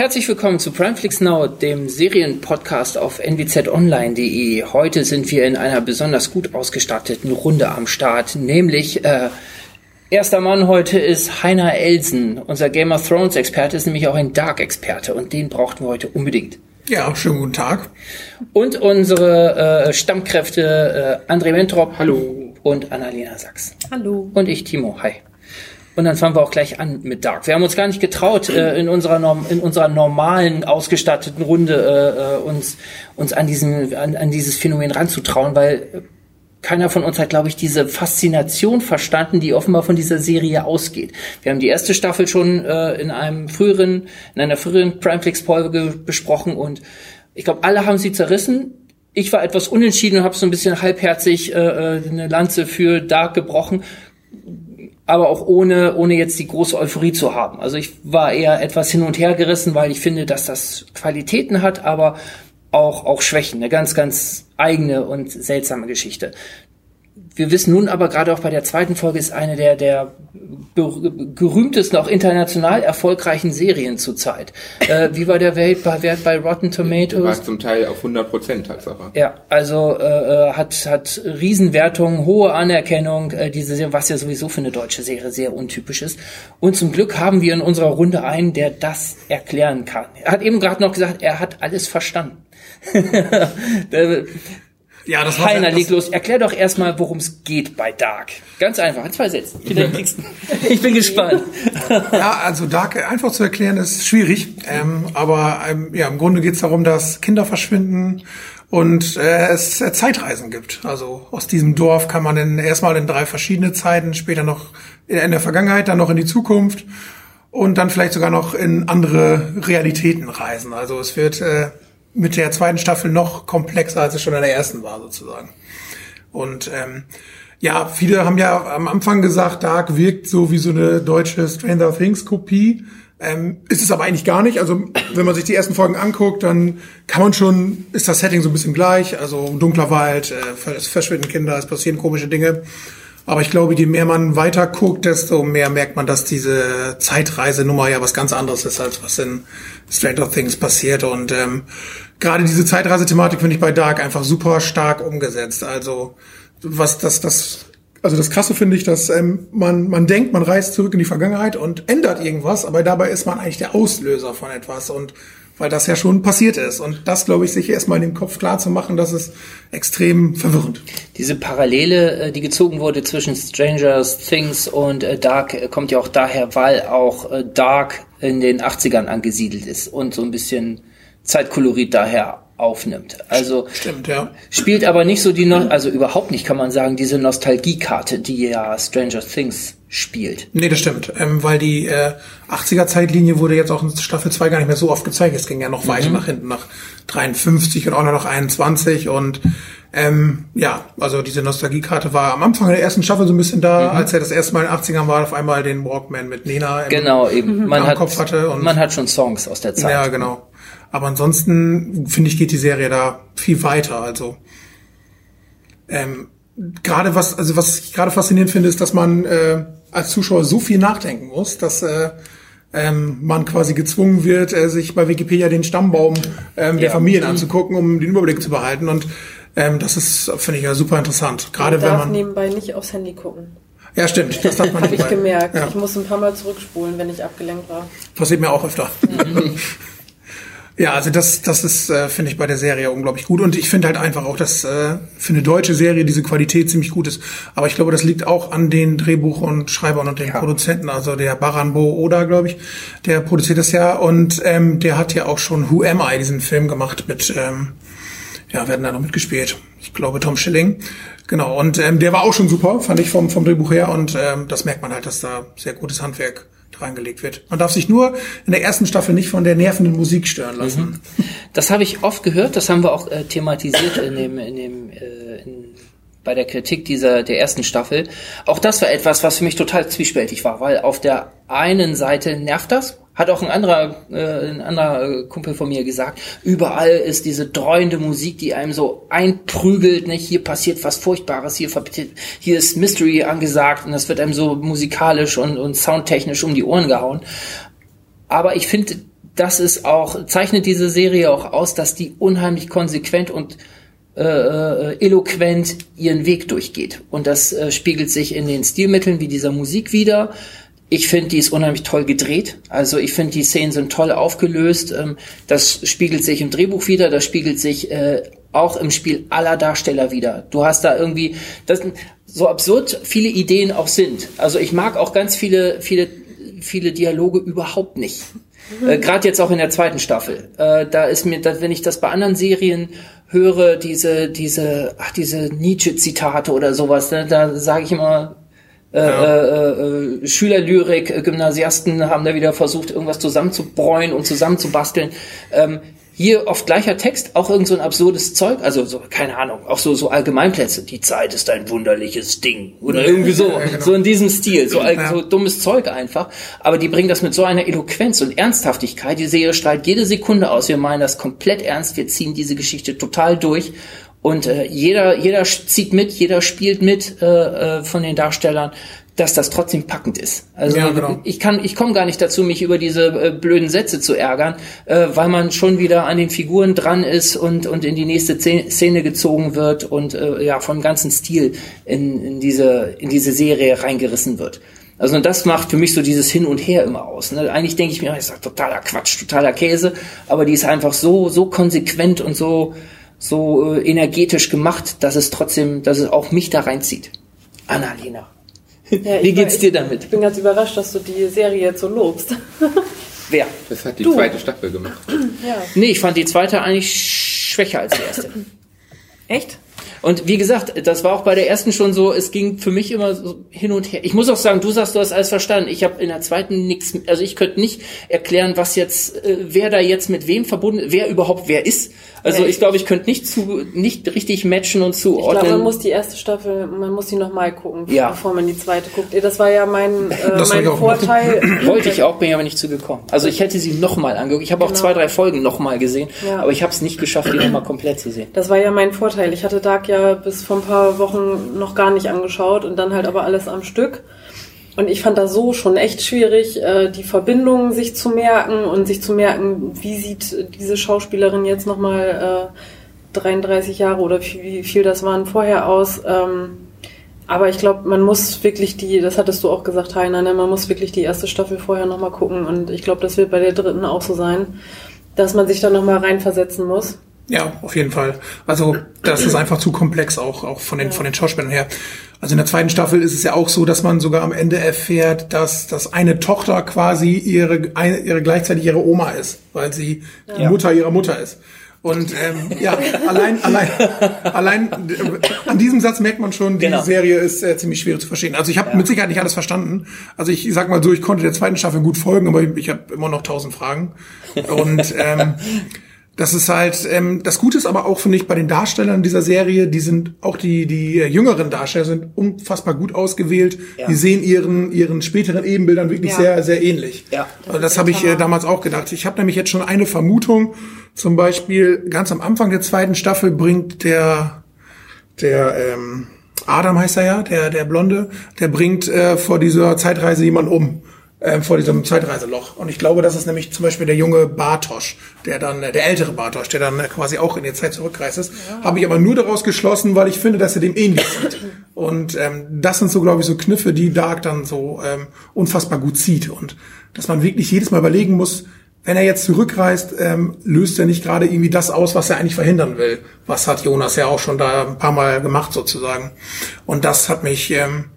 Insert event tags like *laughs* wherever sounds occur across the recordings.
Herzlich willkommen zu Primeflix Now, dem Serienpodcast auf nwzonline.de. Heute sind wir in einer besonders gut ausgestatteten Runde am Start, nämlich äh, erster Mann heute ist Heiner Elsen. Unser Game of Thrones Experte ist nämlich auch ein Dark-Experte und den brauchten wir heute unbedingt. Ja, schönen guten Tag. Und unsere äh, Stammkräfte äh, André Mentrop. Hallo. Und Annalena Sachs. Hallo. Und ich, Timo. Hi. Und dann fangen wir auch gleich an mit Dark. Wir haben uns gar nicht getraut, äh, in, unserer Norm in unserer normalen, ausgestatteten Runde äh, äh, uns, uns an, diesen, an, an dieses Phänomen ranzutrauen, weil keiner von uns hat, glaube ich, diese Faszination verstanden, die offenbar von dieser Serie ausgeht. Wir haben die erste Staffel schon äh, in einem früheren, in einer früheren Primeflix-Folge besprochen und ich glaube, alle haben sie zerrissen. Ich war etwas unentschieden und habe so ein bisschen halbherzig äh, äh eine Lanze für Dark gebrochen aber auch ohne, ohne jetzt die große Euphorie zu haben. Also ich war eher etwas hin und her gerissen, weil ich finde, dass das Qualitäten hat, aber auch, auch Schwächen. Eine ganz, ganz eigene und seltsame Geschichte. Wir wissen nun aber gerade auch bei der zweiten Folge ist eine der, der gerühmtesten, auch international erfolgreichen Serien zurzeit. Äh, wie war der Welt bei, Wert bei Rotten Tomatoes? War zum Teil auf 100 Prozent Tatsache. Ja, also äh, äh, hat, hat Riesenwertungen, hohe Anerkennung, äh, diese Serie, was ja sowieso für eine deutsche Serie sehr untypisch ist. Und zum Glück haben wir in unserer Runde einen, der das erklären kann. Er hat eben gerade noch gesagt, er hat alles verstanden. *laughs* Ja, das war Heiner, leg los. Erklär doch erstmal, worum es geht bei Dark. Ganz einfach, in zwei Sätzen. *laughs* ich bin gespannt. ja, also Dark einfach zu erklären ist schwierig. Ähm, aber ähm, ja, im Grunde geht es darum, dass Kinder verschwinden und äh, es äh, Zeitreisen gibt. Also aus diesem Dorf kann man in, erstmal in drei verschiedene Zeiten, später noch in der Vergangenheit, dann noch in die Zukunft und dann vielleicht sogar noch in andere Realitäten reisen. Also es wird äh, mit der zweiten Staffel noch komplexer, als es schon in der ersten war, sozusagen. Und ähm, ja, viele haben ja am Anfang gesagt, Dark wirkt so wie so eine deutsche Stranger Things Kopie. Ähm, ist es aber eigentlich gar nicht. Also wenn man sich die ersten Folgen anguckt, dann kann man schon, ist das Setting so ein bisschen gleich. Also dunkler Wald, äh, es verschwinden Kinder, es passieren komische Dinge. Aber ich glaube, je mehr man weiter guckt, desto mehr merkt man, dass diese Zeitreisenummer ja was ganz anderes ist, als was in Stranger Things passiert. Und ähm, gerade diese Zeitreisethematik finde ich bei Dark einfach super stark umgesetzt. Also was das, das, also das Krasse finde ich, dass ähm, man, man denkt, man reist zurück in die Vergangenheit und ändert irgendwas, aber dabei ist man eigentlich der Auslöser von etwas und weil das ja schon passiert ist. Und das, glaube ich, sich erstmal in den Kopf klar zu machen, das ist extrem verwirrend. Diese Parallele, äh, die gezogen wurde zwischen Stranger Things und äh, Dark, äh, kommt ja auch daher, weil auch Dark in den 80ern angesiedelt ist und so ein bisschen Zeitkolorit daher aufnimmt. Also Stimmt, ja. spielt aber nicht so die, no also überhaupt nicht kann man sagen, diese Nostalgiekarte, die ja Stranger Things spielt. Nee, das stimmt, ähm, weil die äh, 80er-Zeitlinie wurde jetzt auch in Staffel 2 gar nicht mehr so oft gezeigt. Es ging ja noch mhm. weiter nach hinten, nach 53 und auch noch 21 und ähm, ja, also diese Nostalgiekarte war am Anfang der ersten Staffel so ein bisschen da, mhm. als er das erste Mal in den 80ern war, auf einmal den Walkman mit Nina im, genau, eben. Man hat, Kopf hatte. Und man hat schon Songs aus der Zeit. Ja, genau. Aber ansonsten, finde ich, geht die Serie da viel weiter. Also ähm, gerade was, also was ich gerade faszinierend finde, ist, dass man äh, als Zuschauer so viel nachdenken muss, dass äh, ähm, man quasi gezwungen wird, äh, sich bei Wikipedia den Stammbaum ähm, der Familien anzugucken, um den Überblick zu behalten. Und ähm, das ist, finde ich, ja super interessant. Gerade man wenn man nebenbei nicht aufs Handy gucken. Ja, stimmt. Das darf man. *laughs* Habe ich gemerkt. Ja. Ich muss ein paar Mal zurückspulen, wenn ich abgelenkt war. Passiert mir auch öfter. Ja. *laughs* Ja, also das, das ist, äh, finde ich, bei der Serie unglaublich gut. Und ich finde halt einfach auch, dass äh, für eine deutsche Serie diese Qualität ziemlich gut ist. Aber ich glaube, das liegt auch an den Drehbuch- und Schreibern und den ja. Produzenten. Also der Baranbo Oda, glaube ich, der produziert das ja. Und ähm, der hat ja auch schon Who Am I, diesen Film gemacht mit, ähm, ja, werden da noch mitgespielt. Ich glaube, Tom Schilling. Genau. Und ähm, der war auch schon super, fand ich vom, vom Drehbuch her. Und ähm, das merkt man halt, dass da sehr gutes Handwerk reingelegt wird. Man darf sich nur in der ersten Staffel nicht von der nervenden Musik stören lassen. Mhm. Das habe ich oft gehört, das haben wir auch äh, thematisiert in dem, in dem äh, bei der Kritik dieser der ersten Staffel. Auch das war etwas, was für mich total zwiespältig war, weil auf der einen Seite nervt das, hat auch ein anderer, äh, ein anderer äh, Kumpel von mir gesagt, überall ist diese dreuende Musik, die einem so einprügelt, nicht? Hier passiert was Furchtbares, hier, hier ist Mystery angesagt und das wird einem so musikalisch und, und soundtechnisch um die Ohren gehauen. Aber ich finde, das ist auch, zeichnet diese Serie auch aus, dass die unheimlich konsequent und äh, äh, eloquent ihren Weg durchgeht. Und das äh, spiegelt sich in den Stilmitteln wie dieser Musik wieder. Ich finde, die ist unheimlich toll gedreht. Also ich finde, die Szenen sind toll aufgelöst. Ähm, das spiegelt sich im Drehbuch wieder, das spiegelt sich äh, auch im Spiel aller Darsteller wieder. Du hast da irgendwie, das, so absurd viele Ideen auch sind. Also ich mag auch ganz viele, viele, viele Dialoge überhaupt nicht. Äh, Gerade jetzt auch in der zweiten Staffel. Äh, da ist mir, da, wenn ich das bei anderen Serien höre, diese, diese, ach, diese Nietzsche-Zitate oder sowas, ne, da sage ich immer, äh, äh, äh, Schülerlyrik, äh, Gymnasiasten haben da wieder versucht, irgendwas zusammenzubräuen und zusammenzubasteln. Ähm, hier oft gleicher Text, auch irgend so ein absurdes Zeug, also so, keine Ahnung, auch so, so Allgemeinplätze. Die Zeit ist ein wunderliches Ding. Oder irgendwie so, Ja, genau. so in diesem Stil, so, Ja. so dummes Zeug einfach. Aber die bringen das mit so einer Eloquenz und Ernsthaftigkeit. Die Serie strahlt jede Sekunde aus. Wir meinen das komplett ernst. Wir ziehen diese Geschichte total durch. Und äh, jeder, jeder zieht mit, jeder spielt mit äh, äh, von den Darstellern, dass das trotzdem packend ist. Also Ja, genau. ich kann, ich komme gar nicht dazu, mich über diese äh, blöden Sätze zu ärgern, äh, weil man schon wieder an den Figuren dran ist und und in die nächste Szene gezogen wird und äh, ja vom ganzen Stil in, in diese in diese Serie reingerissen wird. Also das macht für mich so dieses Hin und Her immer aus. Ne? Eigentlich denke ich mir, das ist totaler Quatsch, totaler Käse, aber die ist einfach so so konsequent und so so äh, energetisch gemacht, dass es trotzdem, dass es auch mich da reinzieht. Annalena, Ja, wie geht's war- dir damit? Ich bin ganz überrascht, dass du die Serie jetzt so lobst. *laughs* Wer? Das hat die Du. zweite Staffel gemacht. ja. Nee, ich fand die zweite eigentlich schwächer als die erste. Echt? Und wie gesagt, das war auch bei der ersten schon so, es ging für mich immer so hin und her. Ich muss auch sagen, du sagst, du hast alles verstanden. Ich habe in der zweiten nichts, also ich könnte nicht erklären, was jetzt, äh, wer da jetzt mit wem verbunden, wer überhaupt wer ist. Also Ja, ich ich- glaube, ich könnte nicht zu, nicht richtig matchen und Ich glaube, zuordnen. man muss die erste Staffel, man muss die nochmal gucken, Ja. bevor man die zweite guckt. Das war ja mein, äh, mein auch. Vorteil. *clears throat* Wollte ich auch, bin ich aber nicht zugekommen. Also ich hätte sie nochmal angeguckt. Ich habe auch Genau. zwei, drei Folgen nochmal gesehen, Ja. aber ich habe es nicht geschafft, die nochmal komplett zu sehen. Das war ja mein Vorteil. Ich hatte Dark ja bis vor ein paar Wochen noch gar nicht angeschaut und dann halt aber alles am Stück. Und ich fand das so schon echt schwierig, äh, die Verbindungen sich zu merken und sich zu merken, wie sieht diese Schauspielerin jetzt nochmal äh, 33 Jahre oder wie viel das waren vorher aus. Ähm, aber ich glaube, man muss wirklich die, das hattest du auch gesagt, Heiner, ne? man muss wirklich die erste Staffel vorher nochmal gucken. Und ich glaube, das wird bei der dritten auch so sein, dass man sich da nochmal reinversetzen muss. Ja, auf jeden Fall. Also das ist einfach zu komplex auch, auch von den, von den Schauspielern her. Also in der zweiten Staffel ist es ja auch so, dass man sogar am Ende erfährt, dass, dass eine Tochter quasi ihre, eine, ihre gleichzeitig ihre Oma ist, weil sie die Mutter ihrer Mutter ist. Und ähm, ja, allein, allein, allein äh, an diesem Satz merkt man schon, die Genau. Serie ist äh, ziemlich schwierig zu verstehen. Also ich habe mit Sicherheit nicht alles verstanden. Also ich sag mal so, ich konnte der zweiten Staffel gut folgen, aber ich, ich habe immer noch tausend Fragen. Und ähm, das ist halt, ähm, das Gute ist aber auch, finde ich, bei den Darstellern dieser Serie, die sind, auch die, die äh, jüngeren Darsteller sind unfassbar gut ausgewählt. Ja. Die sehen ihren, ihren späteren Ebenbildern wirklich Ja. sehr, sehr ähnlich. Ja. Also das habe ich äh, damals auch gedacht. Ich habe nämlich jetzt schon eine Vermutung. Zum Beispiel ganz am Anfang der zweiten Staffel bringt der, der, ähm, Adam heißt er ja, der, der Blonde, der bringt äh, vor dieser Zeitreise jemanden um, äh, vor diesem Zeitreiseloch. Und ich glaube, das ist nämlich zum Beispiel der junge Bartosch, der dann, äh, der ältere Bartosch, der dann äh, quasi auch in die Zeit zurückreist ist. Habe ich aber nur daraus geschlossen, weil ich finde, dass er dem ähnlich *laughs* sieht. Und ähm, das sind so, glaube ich, so Kniffe, die Dark dann so ähm, unfassbar gut zieht. Und dass man wirklich jedes Mal überlegen muss, wenn er jetzt zurückreist, ähm, löst er nicht gerade irgendwie das aus, was er eigentlich verhindern will. Was hat Jonas ja auch schon da ein paar Mal gemacht sozusagen. Und das hat mich ähm,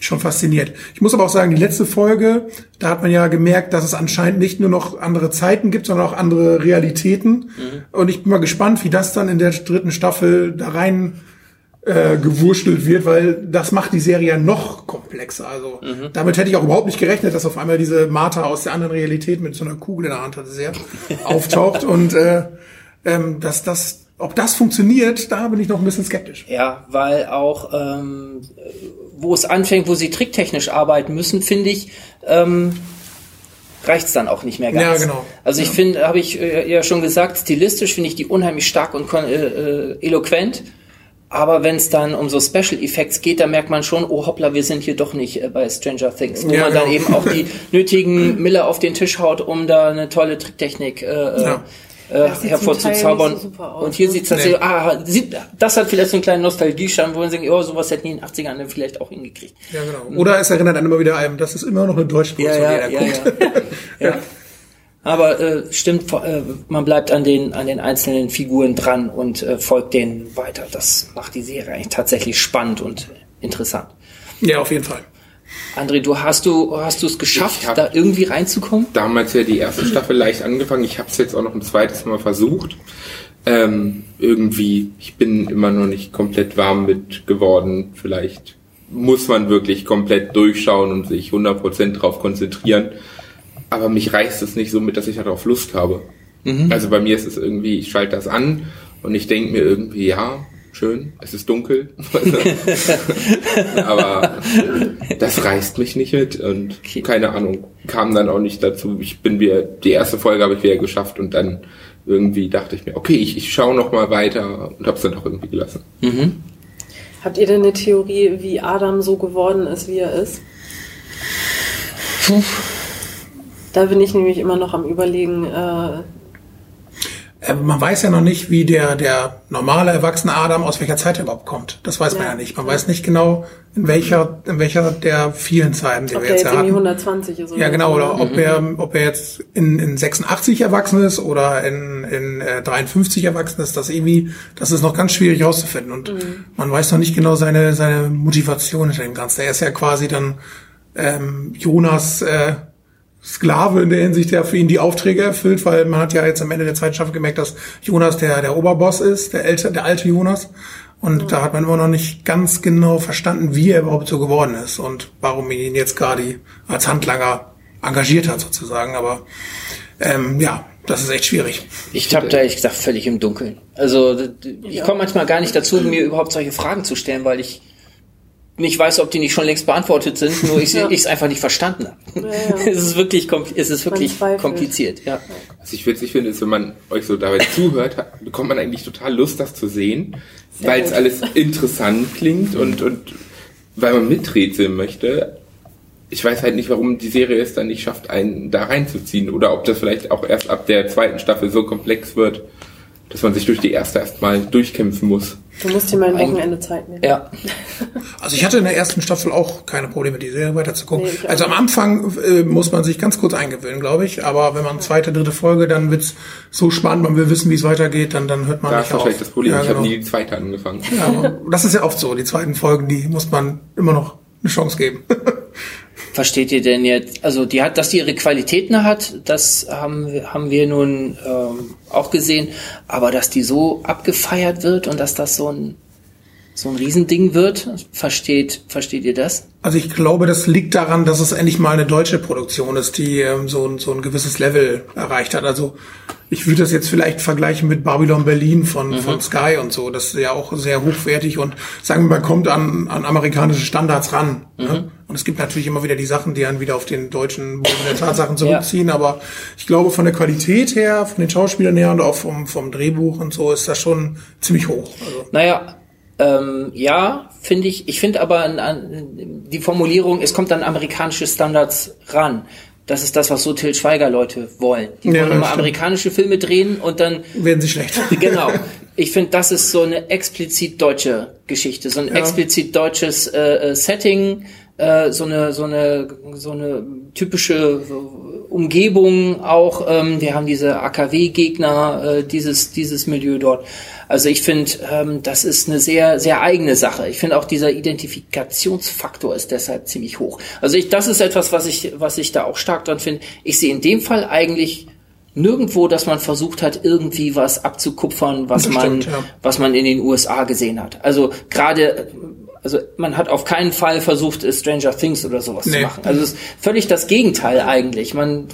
schon fasziniert. Ich muss aber auch sagen, die letzte Folge, da hat man ja gemerkt, dass es anscheinend nicht nur noch andere Zeiten gibt, sondern auch andere Realitäten. Und ich bin mal gespannt, wie das dann in der dritten Staffel da rein äh, gewurschtelt wird, weil das macht die Serie ja noch komplexer. Also damit hätte ich auch überhaupt nicht gerechnet, dass auf einmal diese Martha aus der anderen Realität mit so einer Kugel in der Hand hatte, sehr *laughs* auftaucht und äh, ähm, dass das, ob das funktioniert, da bin ich noch ein bisschen skeptisch. Ja, weil auch, ähm, wo es anfängt, wo sie tricktechnisch arbeiten müssen, finde ich, ähm, reicht's dann auch nicht mehr ganz. Ja, genau. Also ich finde, habe ich äh, ja schon gesagt, stilistisch finde ich die unheimlich stark und äh, äh, eloquent. Aber wenn es dann um so Special Effects geht, da merkt man schon, oh hoppla, wir sind hier doch nicht äh, bei Stranger Things, wo Ja, man dann genau. eben auch die *laughs* nötigen Miller auf den Tisch haut, um da eine tolle Tricktechnik äh, Ja. Äh, hervorzuzaubern. so super aus, Und hier ne? sieht es Nee. ah, sieht, das hat vielleicht so einen kleinen Nostalgie-Charme, wo man denkt, oh, sowas hätten die in den 80ern dann vielleicht auch hingekriegt. Ja, genau. Oder es erinnert einen immer wieder einem, das ist immer noch eine deutsche Ja, Produktion, ja, ja, guckt. *laughs* ja. ja. Aber äh, stimmt, äh, man bleibt an den, an den einzelnen Figuren dran und äh, folgt denen weiter. Das macht die Serie eigentlich tatsächlich spannend und interessant. Ja, auf jeden Fall. André, du hast du hast du es geschafft, da irgendwie reinzukommen? Damals ja die erste Staffel leicht angefangen. Ich habe es jetzt auch noch ein zweites Mal versucht. Ähm, irgendwie, ich bin immer noch nicht komplett warm mit geworden. Vielleicht muss man wirklich komplett durchschauen und sich 100% drauf konzentrieren. Aber mich reißt es nicht so mit, dass ich darauf Lust habe. Also bei mir ist es irgendwie, ich schalte das an und ich denke mir irgendwie, ja, schön, es ist dunkel. *laughs* Aber das reißt mich nicht mit und Okay. keine Ahnung, kam dann auch nicht dazu. Ich bin wieder, die erste Folge habe ich wieder geschafft und dann irgendwie dachte ich mir, okay, ich, ich schaue noch mal weiter und habe es dann auch irgendwie gelassen. Habt ihr denn eine Theorie, wie Adam so geworden ist, wie er ist? Da bin ich nämlich immer noch am überlegen, Äh, Man weiß ja noch nicht, wie der, der normale erwachsene Adam aus welcher Zeit er überhaupt kommt. Das weiß man Ja. ja nicht. Man weiß nicht genau, in welcher, in welcher der vielen Zeiten, die ob wir jetzt jetzt ja hatten. 120 ist oder Ja, genau, oder ob er, ob er jetzt in, in 86 erwachsen ist oder in, in äh, 53 erwachsen ist, das irgendwie, das ist noch ganz schwierig herauszufinden. Und man weiß noch nicht genau seine, seine Motivation hinter dem Ganzen. Er ist ja quasi dann ähm, Jonas äh, Sklave in der Hinsicht, der für ihn die Aufträge erfüllt, weil man hat ja jetzt am Ende der zweiten Staffel gemerkt, dass Jonas der, der Oberboss ist, der, ältere, der alte Jonas. Und da hat man immer noch nicht ganz genau verstanden, wie er überhaupt so geworden ist und warum ihn jetzt gerade als Handlanger engagiert hat sozusagen. Aber ähm, ja, das ist echt schwierig. Ich habe da ehrlich gesagt völlig im Dunkeln. Also ich komme manchmal gar nicht dazu, mir überhaupt solche Fragen zu stellen, weil ich nicht weiß, ob die nicht schon längst beantwortet sind, nur ich *laughs* Ja. es einfach nicht verstanden habe. Ja, ja. *laughs* es ist wirklich, es ist wirklich kompliziert. Ja. Was ich witzig finde, ist, wenn man euch so dabei zuhört, bekommt man eigentlich total Lust, das zu sehen, weil es alles interessant klingt und, und weil man miträtseln möchte. Ich weiß halt nicht, warum die Serie es dann nicht schafft, einen da reinzuziehen oder ob das vielleicht auch erst ab der zweiten Staffel so komplex wird, dass man sich durch die erste erstmal durchkämpfen muss. Du musst dir mal ein Wochenende Zeit nehmen. ja. *laughs* Also ich hatte in der ersten Staffel auch keine Probleme, die Serie weiterzugucken. Nee, also am. Anfang äh, muss man sich ganz kurz eingewöhnen, glaube ich. Aber wenn man zweite, dritte Folge, dann wird's so spannend, man will wissen, wie es weitergeht, dann, dann hört man Da nicht ist auf. das Problem. Ja, ich genau. habe nie die zweite angefangen. ja, aber das ist ja oft so. Die zweiten Folgen, die muss man immer noch eine Chance geben. *laughs* Versteht ihr denn jetzt, also die hat, dass die ihre Qualitäten hat, das haben haben wir nun ähm, auch gesehen, aber dass die so abgefeiert wird und dass das so ein so ein Riesending wird, versteht, versteht ihr das? Also ich glaube, das liegt daran, dass es endlich mal eine deutsche Produktion ist, die ähm, so, ein- so ein gewisses Level erreicht hat. Also ich würde das jetzt vielleicht vergleichen mit Babylon Berlin von, von Sky und so. Das ist ja auch sehr hochwertig und sagen wir mal, kommt an, an amerikanische Standards ran. Ne? Und es gibt natürlich immer wieder die Sachen, die dann wieder auf den deutschen Boden der Tatsachen zurückziehen. Aber ich glaube, von der Qualität her, von den Schauspielern her und auch vom, vom Drehbuch und so ist das schon ziemlich hoch. Also, Naja, ähm, ja, finde ich. Ich finde aber an, an, die Formulierung, es kommt an amerikanische Standards ran. Das ist das, was so Till Schweiger Leute wollen. Die Ja, wollen immer stimmt. amerikanische Filme drehen und dann werden sie schlecht. *laughs* Genau. Ich finde, das ist so eine explizit deutsche Geschichte, so ein explizit deutsches äh, äh, Setting, äh, so eine so eine so eine typische Umgebung auch. Ähm, wir haben diese AKW-Gegner, äh, dieses dieses Milieu dort. Also ich finde, ähm, das ist eine sehr sehr eigene Sache. Ich finde auch dieser Identifikationsfaktor ist deshalb ziemlich hoch. Also ich, das ist etwas, was ich was ich da auch stark dran finde. Ich sehe in dem Fall eigentlich nirgendwo, dass man versucht hat, irgendwie was abzukupfern, was Das man, ja. was man in den USA gesehen hat. Also gerade, also man hat auf keinen Fall versucht, Stranger Things oder sowas zu Nee. machen. Also es ist völlig das Gegenteil eigentlich. Man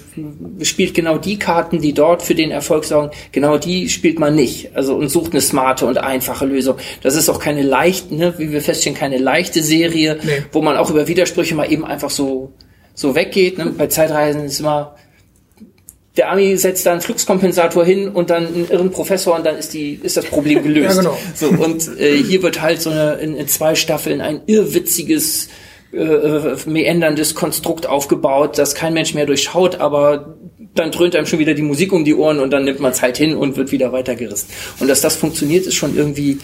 spielt genau die Karten, die dort für den Erfolg sorgen, genau die spielt man nicht. Also und sucht eine smarte und einfache Lösung. Das ist auch keine leichte, ne, wie wir feststellen, keine leichte Serie, Nee. wo man auch über Widersprüche mal eben einfach so so weggeht. Ne? Bei Zeitreisen ist immer der Ami setzt da einen Fluxkompensator hin und dann einen irren Professor und dann ist die ist das Problem *laughs* gelöst. Ja, genau. So und äh, hier wird halt so eine in, in zwei Staffeln ein irrwitziges äh, äh, meanderndes Konstrukt aufgebaut, das kein Mensch mehr durchschaut, aber dann dröhnt einem schon wieder die Musik um die Ohren und dann nimmt man es halt hin und wird wieder weitergerissen. Und dass das funktioniert, ist schon irgendwie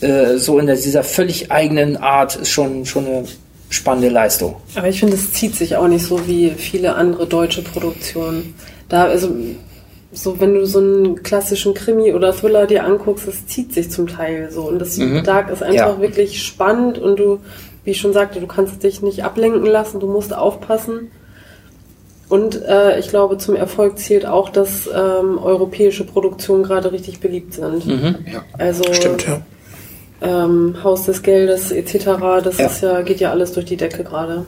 äh, so in der, dieser völlig eigenen Art, ist schon, schon eine spannende Leistung. Aber ich finde, es zieht sich auch nicht so wie viele andere deutsche Produktionen. Da, also, so, wenn du so einen klassischen Krimi oder Thriller dir anguckst, es zieht sich zum Teil so. Und das Mhm. Dark ist einfach Ja. wirklich spannend und du, wie ich schon sagte, du kannst dich nicht ablenken lassen, du musst aufpassen. Und äh, ich glaube, zum Erfolg zählt auch, dass ähm, europäische Produktionen gerade richtig beliebt sind. Ja. Also Stimmt, ja. ähm, Haus des Geldes etc., das Ja. ist ja, geht ja alles durch die Decke gerade.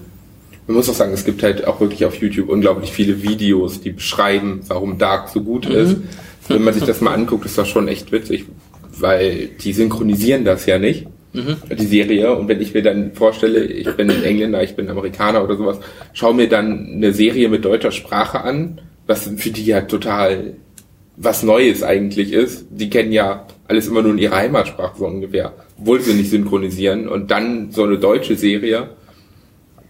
Man muss auch sagen, es gibt halt auch wirklich auf YouTube unglaublich viele Videos, die beschreiben, warum Dark so gut ist. Wenn man sich das mal anguckt, ist das schon echt witzig, weil die synchronisieren das ja nicht, die Serie. Und wenn ich mir dann vorstelle, ich bin Engländer, ich bin Amerikaner oder sowas, schau mir dann eine Serie mit deutscher Sprache an, was für die ja total was Neues eigentlich ist. Die kennen ja alles immer nur in ihrer Heimatsprache so ungefähr, obwohl sie nicht synchronisieren. Und dann so eine deutsche Serie,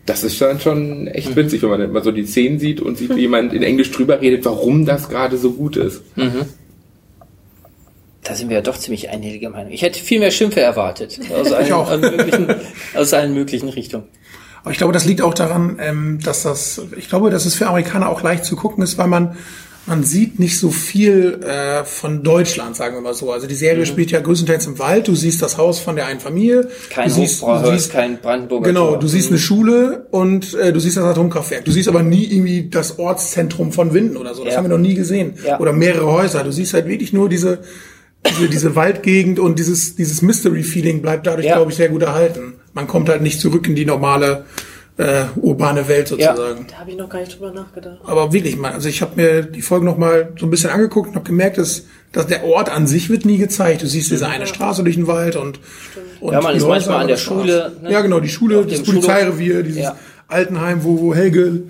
das ist dann schon echt witzig, wenn man dann mal so die Szenen sieht und sieht, wie jemand in Englisch drüber redet, warum das gerade so gut ist. Da sind wir ja doch ziemlich einhellige Meinung. Ich hätte viel mehr Schimpfe erwartet. Aus *laughs* allen, auch. aus möglichen, aus allen möglichen Richtungen. Aber ich glaube, das liegt auch daran, ähm, dass das, ich glaube, dass es für Amerikaner auch leicht zu gucken ist, weil man man sieht nicht so viel äh, von Deutschland, sagen wir mal so. Also die Serie spielt ja größtenteils im Wald. Du siehst das Haus von der einen Familie. Kein du siehst, du siehst, kein Brandenburger Genau, du siehst eine Schule und äh, du siehst das Atomkraftwerk. Du siehst aber nie irgendwie das Ortszentrum von Winden oder so. Das Ja. haben wir noch nie gesehen. Ja. Oder mehrere Häuser. Du siehst halt wirklich nur diese diese, diese Waldgegend und dieses dieses Mystery-Feeling bleibt dadurch, Ja. glaube ich, sehr gut erhalten. Man kommt halt nicht zurück in die normale äh, urbane Welt sozusagen. Da habe ich noch gar nicht drüber nachgedacht. Aber wirklich mal, also ich habe mir die Folge noch mal so ein bisschen angeguckt und habe gemerkt, dass, dass der Ort an sich wird nie gezeigt. Du siehst diese eine Straße durch den Wald und, und Ja, man die ist Häuser, manchmal an der. Schule, ne? Ja, genau, die Schule, das Polizeirevier, dieses Ja. Altenheim, wo, wo Helge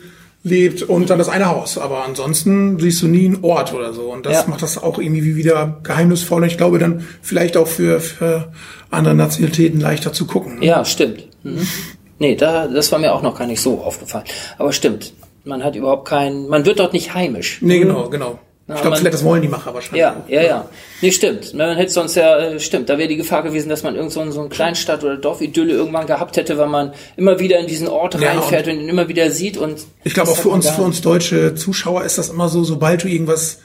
lebt und dann das eine Haus. Aber ansonsten siehst du nie einen Ort oder so. Und das Ja. macht das auch irgendwie wieder geheimnisvoll. Und ich glaube dann vielleicht auch für, für andere Nationalitäten leichter zu gucken. Ja, stimmt. Mhm. Nee, da, das war mir auch noch gar nicht so aufgefallen. Aber stimmt. Man hat überhaupt keinen, man wird dort nicht heimisch. Nee, genau, genau. Ja, ich glaube, vielleicht das wollen die Macher wahrscheinlich. Ja, ja, ja. Nee, stimmt. Man hätte sonst ja, äh, stimmt, da wäre die Gefahr gewesen, dass man irgend so, so eine Kleinstadt- oder Dorfidylle irgendwann gehabt hätte, weil man immer wieder in diesen Ort Ja, reinfährt und ihn immer wieder sieht und. Ich glaube auch für uns, für uns deutsche Zuschauer ist das immer so, sobald du irgendwas,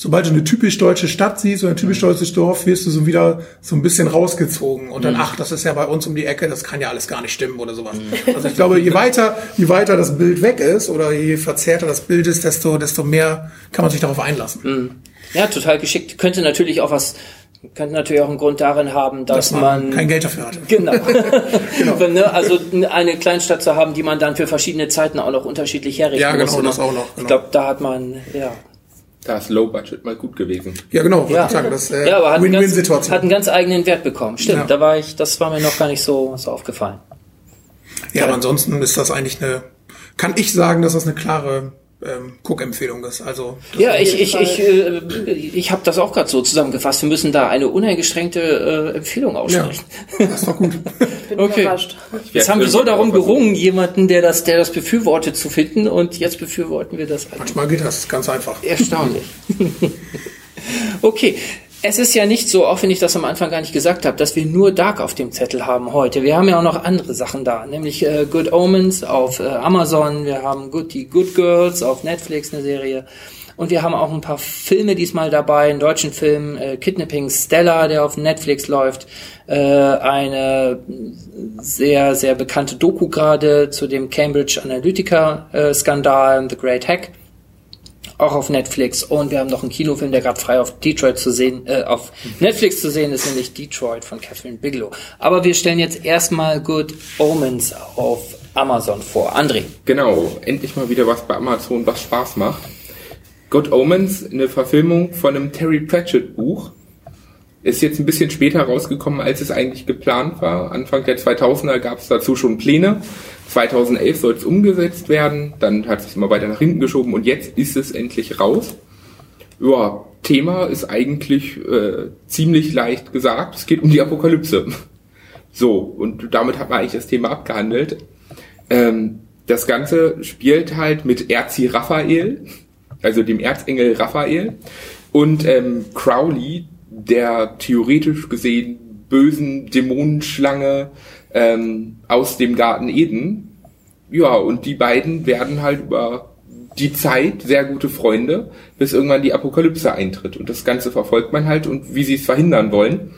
sobald du eine typisch deutsche Stadt siehst oder ein typisch deutsches Dorf, wirst du so wieder so ein bisschen rausgezogen und dann, ach, das ist ja bei uns um die Ecke, das kann ja alles gar nicht stimmen oder sowas. Also ich glaube, je weiter, je weiter das Bild weg ist oder je verzerrter das Bild ist, desto, desto mehr kann man sich darauf einlassen. Ja, total geschickt. Könnte natürlich auch was, könnte natürlich auch einen Grund darin haben, dass, Dass man, man kein Geld dafür hat. *laughs* Genau. ne? Also eine Kleinstadt zu haben, die man dann für verschiedene Zeiten auch noch unterschiedlich herrichten Ja, genau, muss. das auch noch, Ich genau. glaube, da hat man, ja. Da ist Low Budget mal gut gewesen. Ja, genau, würde Ja, ich sagen, das äh, ja aber hat, einen ganz, Win-Win-Situation. hat einen ganz eigenen Wert bekommen. Stimmt, Ja. da war ich, das war mir noch gar nicht so, so aufgefallen. Ja, aber ansonsten ist das eigentlich eine, kann ich sagen, dass das eine klare ähm, Guckempfehlung ist. Also Ja, ich, ich, ich, äh, ich habe das auch gerade so zusammengefasst. Wir müssen da eine uneingeschränkte äh, Empfehlung ja, aussprechen. das ist doch gut. *laughs* Bin Okay. überrascht. Jetzt haben wir so darum gerungen, jemanden, der das, der das befürwortet, zu finden, und jetzt befürworten wir das. Manchmal geht das ganz einfach. Erstaunlich. *laughs* okay. Es ist ja nicht so, auch wenn ich das am Anfang gar nicht gesagt habe, dass wir nur Dark auf dem Zettel haben heute. Wir haben ja auch noch andere Sachen da, nämlich äh, Good Omens auf äh, Amazon, wir haben Good, die Good Girls auf Netflix, eine Serie. Und wir haben auch ein paar Filme diesmal dabei, einen deutschen Film, äh, Kidnapping Stella, der auf Netflix läuft, äh, eine sehr, sehr bekannte Doku gerade zu dem Cambridge Analytica-Skandal, The Great Hack auch auf Netflix und wir haben noch einen Kinofilm, der gerade frei auf Detroit zu sehen, äh, auf Netflix zu sehen ist, nämlich Detroit von Catherine Bigelow. Aber wir stellen jetzt erstmal Good Omens auf Amazon vor. André. Genau, endlich mal wieder was bei Amazon, was Spaß macht. Good Omens, eine Verfilmung von einem Terry Pratchett Buch. Ist jetzt ein bisschen später rausgekommen, als es eigentlich geplant war. Anfang der 2000er gab es dazu schon Pläne. 2011 soll es umgesetzt werden, dann hat es sich immer weiter nach hinten geschoben und jetzt ist es endlich raus. Ja, Thema ist eigentlich äh, ziemlich leicht gesagt. Es geht um die Apokalypse. So, und damit hat man eigentlich das Thema abgehandelt. Ähm, das Ganze spielt halt mit Erzi Raphael, also dem Erzengel Raphael, und ähm, Crowley, der theoretisch gesehen bösen Dämonenschlange ähm, aus dem Garten Eden. Ja, und die beiden werden halt über die Zeit sehr gute Freunde, bis irgendwann die Apokalypse eintritt. Und das Ganze verfolgt man halt und wie sie es verhindern wollen.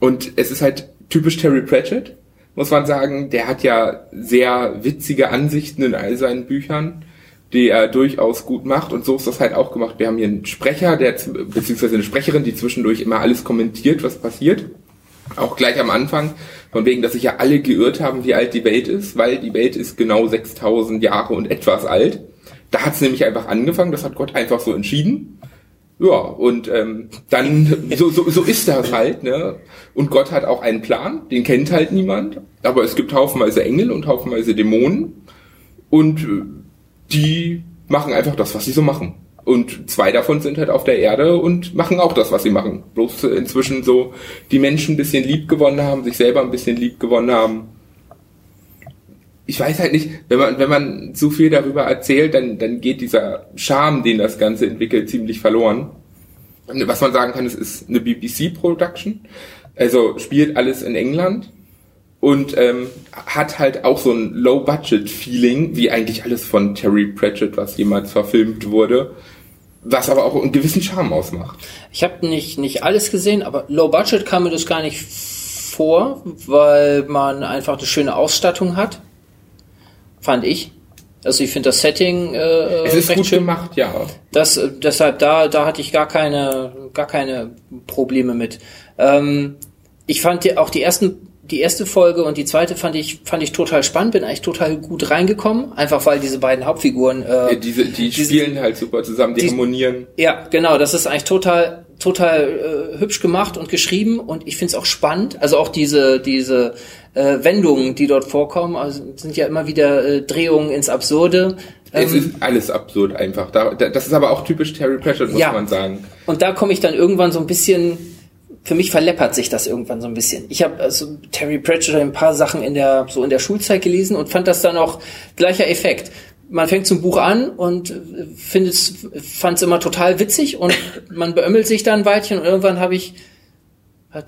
Und es ist halt typisch Terry Pratchett, muss man sagen. Der hat ja sehr witzige Ansichten in all seinen Büchern, die er durchaus gut macht. Und so ist das halt auch gemacht. Wir haben hier einen Sprecher, der, beziehungsweise eine Sprecherin, die zwischendurch immer alles kommentiert, was passiert. Auch gleich am Anfang, von wegen, dass sich ja alle geirrt haben, wie alt die Welt ist, weil die Welt ist genau 6000 Jahre und etwas alt. Da hat es nämlich einfach angefangen, das hat Gott einfach so entschieden. Ja, und ähm, dann, so, so, so ist das halt, ne? Und Gott hat auch einen Plan, den kennt halt niemand, aber es gibt haufenweise Engel und haufenweise Dämonen und äh, die machen einfach das, was sie so machen. Und zwei davon sind halt auf der Erde und machen auch das, was sie machen. Bloß inzwischen so die Menschen ein bisschen lieb gewonnen haben, sich selber ein bisschen lieb gewonnen haben ich weiß halt nicht, wenn man, wenn man zu viel darüber erzählt, dann, dann geht dieser Charme, den das Ganze entwickelt, ziemlich verloren. Was man sagen kann, es ist eine BBC-Production, also spielt alles in England und ähm, hat halt auch so ein Low-Budget-Feeling, wie eigentlich alles von Terry Pratchett, was jemals verfilmt wurde, was aber auch einen gewissen Charme ausmacht. Ich habe nicht, nicht alles gesehen, aber Low-Budget kam mir das gar nicht vor, weil man einfach eine schöne Ausstattung hat fand ich. Also ich finde das Setting äh, es ist gut schön. gemacht, ja. Das äh, deshalb da da hatte ich gar keine gar keine Probleme mit. Ähm, ich fand die, auch die ersten die erste Folge und die zweite fand ich fand ich total spannend, bin eigentlich total gut reingekommen, einfach weil diese beiden Hauptfiguren äh, ja, diese die diese, spielen halt super zusammen, die, die harmonieren. Ja, genau, das ist eigentlich total total äh, hübsch gemacht und geschrieben und ich finde es auch spannend, also auch diese diese äh, Wendungen, die dort vorkommen, also sind ja immer wieder äh, Drehungen ins Absurde. es ähm, ist alles absurd einfach. Da, das ist aber auch typisch Terry Pratchett, muss ja. man sagen. Und da komme ich dann irgendwann so ein bisschen für mich verleppert sich das irgendwann so ein bisschen. Ich habe also Terry Pratchett ein paar Sachen in der so in der Schulzeit gelesen und fand das dann auch gleicher Effekt. Man fängt zum Buch an und findet fand es immer total witzig und *coughs* man beömmelt sich dann ein Weilchen und irgendwann habe ich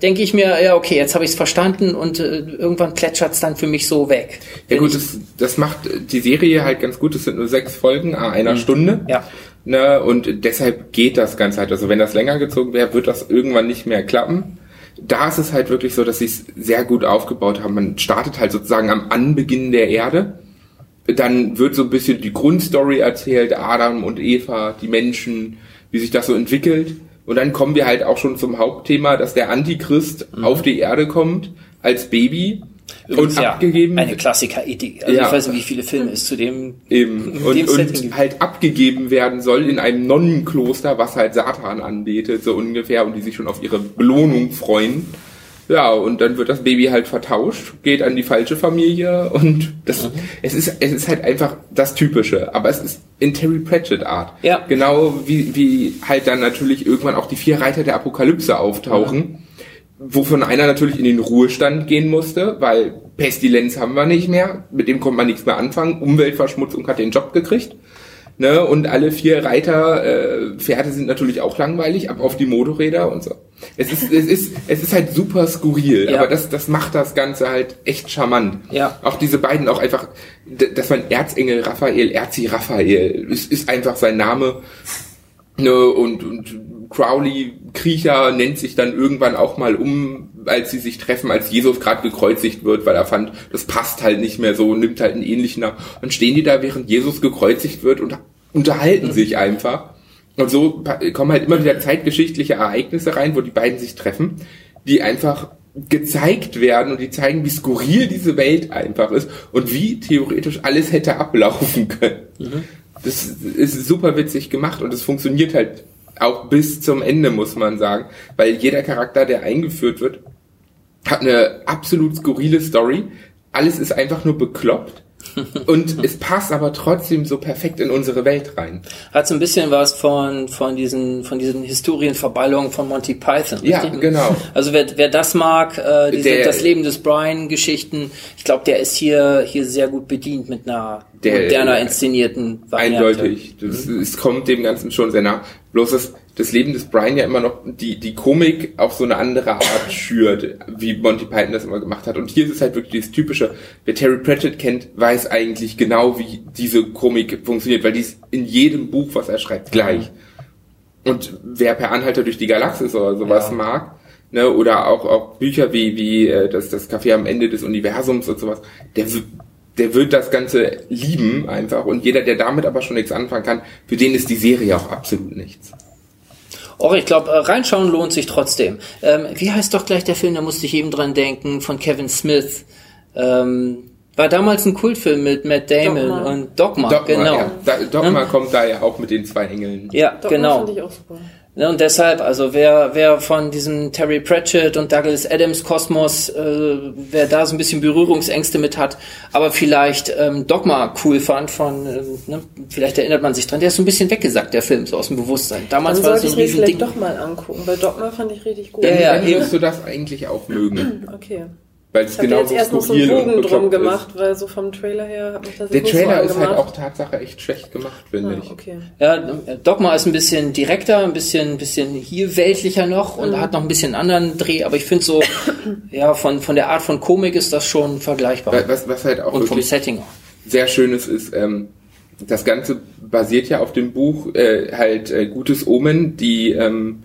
denke ich mir, ja, okay, jetzt habe ich es verstanden und äh, irgendwann plätschert es dann für mich so weg. Ja gut, das, das macht die Serie halt ganz gut. Es sind nur sechs Folgen, a einer mhm. Stunde. Ja. Ne, und deshalb geht das Ganze halt. Also wenn das länger gezogen wäre, wird das irgendwann nicht mehr klappen. Da ist es halt wirklich so, dass sie es sehr gut aufgebaut haben. Man startet halt sozusagen am Anbeginn der Erde. Dann wird so ein bisschen die Grundstory erzählt, Adam und Eva, die Menschen, wie sich das so entwickelt und dann kommen wir halt auch schon zum Hauptthema, dass der Antichrist mhm. auf die Erde kommt als Baby und ja, abgegeben eine Klassiker-Idee. Also ja. ich weiß nicht, wie viele Filme es zu dem eben und, dem und halt abgegeben werden soll in einem Nonnenkloster, was halt Satan anbetet so ungefähr und die sich schon auf ihre Belohnung freuen. Ja, und dann wird das Baby halt vertauscht, geht an die falsche Familie und das, mhm. es ist, es ist halt einfach das Typische. Aber es ist in Terry Pratchett Art. Ja. Genau wie, wie halt dann natürlich irgendwann auch die vier Reiter der Apokalypse auftauchen. Mhm. Wovon einer natürlich in den Ruhestand gehen musste, weil Pestilenz haben wir nicht mehr, mit dem kommt man nichts mehr anfangen, Umweltverschmutzung hat den Job gekriegt. Ne? Und alle vier Reiter, äh, Pferde sind natürlich auch langweilig, ab auf die Motorräder und so. Es ist, es ist, es ist halt super skurril, ja. aber das, das macht das Ganze halt echt charmant. Ja. Auch diese beiden auch einfach, dass man Erzengel Raphael, Erzi Raphael, ist, ist einfach sein Name. Ne? Und, und Crowley Kriecher nennt sich dann irgendwann auch mal um, als sie sich treffen, als Jesus gerade gekreuzigt wird, weil er fand, das passt halt nicht mehr so, nimmt halt einen ähnlichen Namen. Dann stehen die da, während Jesus gekreuzigt wird und unterhalten mhm. sich einfach. Und so kommen halt immer wieder zeitgeschichtliche Ereignisse rein, wo die beiden sich treffen, die einfach gezeigt werden und die zeigen, wie skurril diese Welt einfach ist und wie theoretisch alles hätte ablaufen *laughs* können. Mhm. Das ist super witzig gemacht und es funktioniert halt Auch bis zum Ende, muss man sagen. Weil jeder Charakter, der eingeführt wird, hat eine absolut skurrile Story. Alles ist einfach nur bekloppt. Und es passt aber trotzdem so perfekt in unsere Welt rein. Hat so ein bisschen was von, von diesen, von diesen Historienverballungen von Monty Python. Ja, richtig? genau. Also wer, wer das mag, äh, diese, Der- das Leben des Brian Geschichten, ich glaube, der ist hier, hier sehr gut bedient mit einer Der- moderner inszenierten Variante. Eindeutig. Das, Es kommt dem Ganzen schon sehr nah. Bloß das, das Leben des Brian ja immer noch die, die Komik auf so eine andere Art schürt, wie Monty Python das immer gemacht hat. Und hier ist es halt wirklich dieses typische, wer Terry Pratchett kennt, weiß eigentlich genau, wie diese Komik funktioniert, weil die ist in jedem Buch, was er schreibt, gleich. Und wer per Anhalter durch die Galaxis oder sowas Ja. mag, ne, oder auch, auch Bücher wie, wie äh, das, das Café am Ende des Universums und sowas, der, der wird das Ganze lieben einfach. Und jeder, der damit aber schon nichts anfangen kann, für den ist die Serie auch absolut nichts. Och, ich glaube, reinschauen lohnt sich trotzdem. Ähm, wie heißt doch gleich der Film, da musste ich eben dran denken, von Kevin Smith. Ähm, war damals ein Kultfilm mit Matt Damon Dogma. und Dogma, Dogma, genau. ja. Da, Dogma kommt da ja auch mit den zwei Engeln. Ja, Dogma genau. fand ich auch super. Ne, und deshalb, also wer, wer von diesem Terry Pratchett und Douglas Adams Kosmos, äh, wer da so ein bisschen Berührungsängste mit hat, aber vielleicht ähm, Dogma cool fand von, ähm, ne, vielleicht erinnert man sich dran, der ist so ein bisschen weggesackt, der Film, so aus dem Bewusstsein. Damals Dann war das sollte so ich ein mir Riesending. vielleicht doch mal angucken, weil Dogma fand ich richtig gut. Ja, ja, eben. wirst du das eigentlich auch mögen. Okay. Weil es Ich habe genau jetzt erst noch so einen Bogen drum gemacht, weil so vom Trailer her hat mich das ist. Der so Trailer ist halt auch Tatsache echt schlecht gemacht, finde Ah, ich. okay. Ja, Dogma ist ein bisschen direkter, ein bisschen, bisschen hier weltlicher noch und Mhm. hat noch ein bisschen anderen Dreh, aber ich finde so, *coughs* ja, von, von der Art von Komik ist das schon vergleichbar. Was, was halt auch und vom Setting auch. sehr Schönes ist, ähm, das Ganze basiert ja auf dem Buch äh, halt äh, Gutes Omen, die ähm,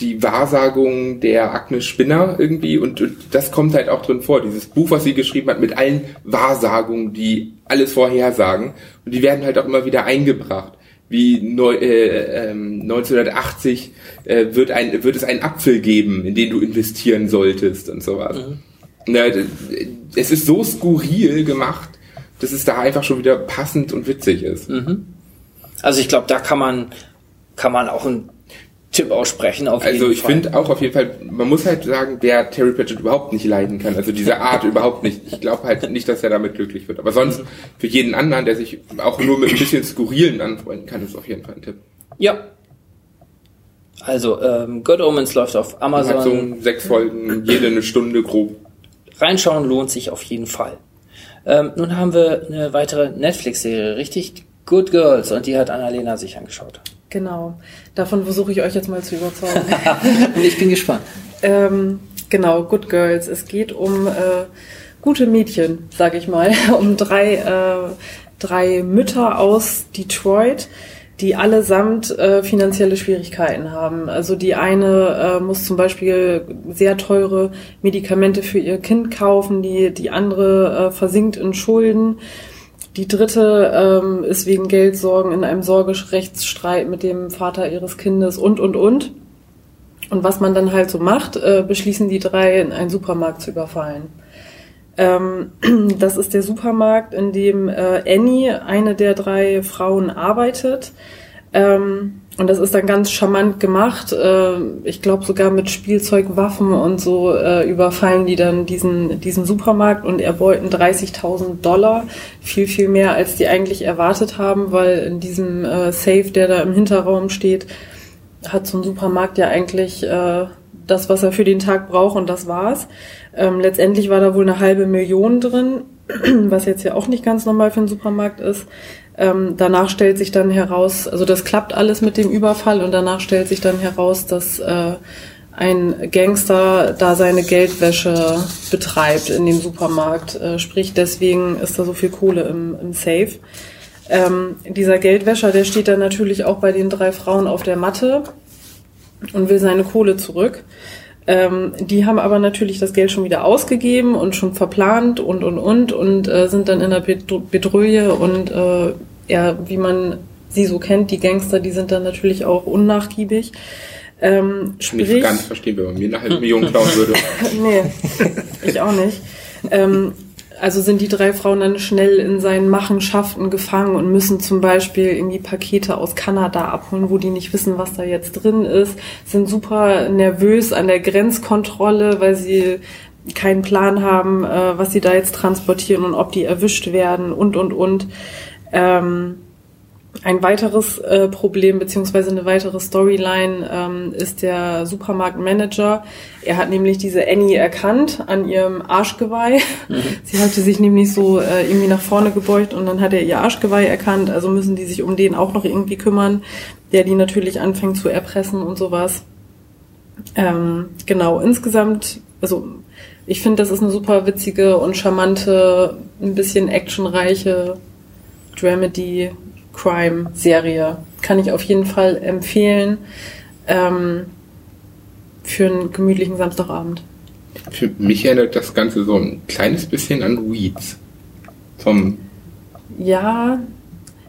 die Wahrsagung der Agnes Spinner irgendwie und, und das kommt halt auch drin vor, dieses Buch, was sie geschrieben hat, mit allen Wahrsagungen, die alles vorhersagen und die werden halt auch immer wieder eingebracht. Wie neu, äh, ähm, 1980 äh, wird, ein, wird es einen Apfel geben, in den du investieren solltest und sowas. Na, d- es ist so skurril gemacht, dass es da einfach schon wieder passend und witzig ist. Also ich glaube, da kann man, kann man auch einen Tipp aussprechen auf Also jeden ich finde auch auf jeden Fall, man muss halt sagen, wer Terry Pratchett überhaupt nicht leiden kann, also diese Art *laughs* überhaupt nicht. Ich glaube halt nicht, dass er damit glücklich wird. Aber sonst für jeden anderen, der sich auch nur mit ein bisschen Skurrilen anfreunden kann, ist auf jeden Fall ein Tipp. Ja. Also, ähm, Good Omens läuft auf Man hat so Amazon. sechs Folgen, jede eine Stunde grob. Reinschauen lohnt sich auf jeden Fall. Ähm, nun haben wir eine weitere Netflix-Serie, richtig? Good Girls. Und die hat Annalena sich angeschaut. Genau. Davon versuche ich euch jetzt mal zu überzeugen. *laughs* Und ich bin gespannt. ähm, genau, Good Girls. Es geht um äh, gute Mädchen, sage ich mal, *laughs* um drei, äh, drei Mütter aus Detroit, die allesamt äh, finanzielle Schwierigkeiten haben. Also die eine äh, muss zum Beispiel sehr teure Medikamente für ihr Kind kaufen, die, die andere äh, versinkt in Schulden. Die dritte ähm, ist wegen Geldsorgen in einem Sorgerechtsstreit mit dem Vater ihres Kindes und, und, und. Und was man dann halt so macht, äh, beschließen die drei, in einen Supermarkt zu überfallen. Ähm, *clears throat* das ist der Supermarkt, in dem äh, Annie, eine der drei Frauen, arbeitet. Ähm, und das ist dann ganz charmant gemacht. Äh, ich glaube sogar mit Spielzeugwaffen und so äh, überfallen die dann diesen, diesen Supermarkt und erbeuten 30.000 Dollar. Viel, viel mehr, als die eigentlich erwartet haben, weil in diesem äh, Safe, der da im Hinterraum steht, hat so ein Supermarkt ja eigentlich das, was er für den Tag braucht und das war's. Ähm, letztendlich war da wohl eine halbe Million drin, *clears throat* was jetzt ja auch nicht ganz normal für einen Supermarkt ist. Ähm, danach stellt sich dann heraus, also das klappt alles mit dem Überfall und danach stellt sich dann heraus, dass äh, ein Gangster da seine Geldwäsche betreibt in dem Supermarkt. Äh, sprich, deswegen ist da so viel Kohle im, im Safe. Ähm, dieser Geldwäscher, der steht dann natürlich auch bei den drei Frauen auf der Matte und will seine Kohle zurück. Ähm, die haben aber natürlich das Geld schon wieder ausgegeben und schon verplant und und und und äh, sind dann in der Bedr- Bedrohung und äh, ja, wie man sie so kennt, die Gangster, die sind dann natürlich auch unnachgiebig. Ähm, Kann ich sprich, gar nicht verstehen, wenn man mir eine halbe Million klauen würde. *laughs* nee, ich auch nicht. Ähm, also sind die drei Frauen dann schnell in seinen Machenschaften gefangen und müssen zum Beispiel irgendwie Pakete aus Kanada abholen, wo die nicht wissen, was da jetzt drin ist, sind super nervös an der Grenzkontrolle, weil sie keinen Plan haben, äh, was sie da jetzt transportieren und ob die erwischt werden und und und. Ähm, ein weiteres äh, Problem beziehungsweise eine weitere Storyline ähm, ist der Supermarktmanager. Er hat nämlich diese Annie erkannt an ihrem Arschgeweih. Mhm. Sie hatte sich nämlich so äh, irgendwie nach vorne gebeugt und dann hat er ihr Arschgeweih erkannt. Also müssen die sich um den auch noch irgendwie kümmern, der die natürlich anfängt zu erpressen und sowas. Ähm, genau, insgesamt, also ich finde, das ist eine super witzige und charmante, ein bisschen actionreiche Dramedy Crime-Serie. Kann ich auf jeden Fall empfehlen ähm, für einen gemütlichen Samstagabend. Für mich erinnert das Ganze so ein kleines bisschen an Weeds. Vom ja,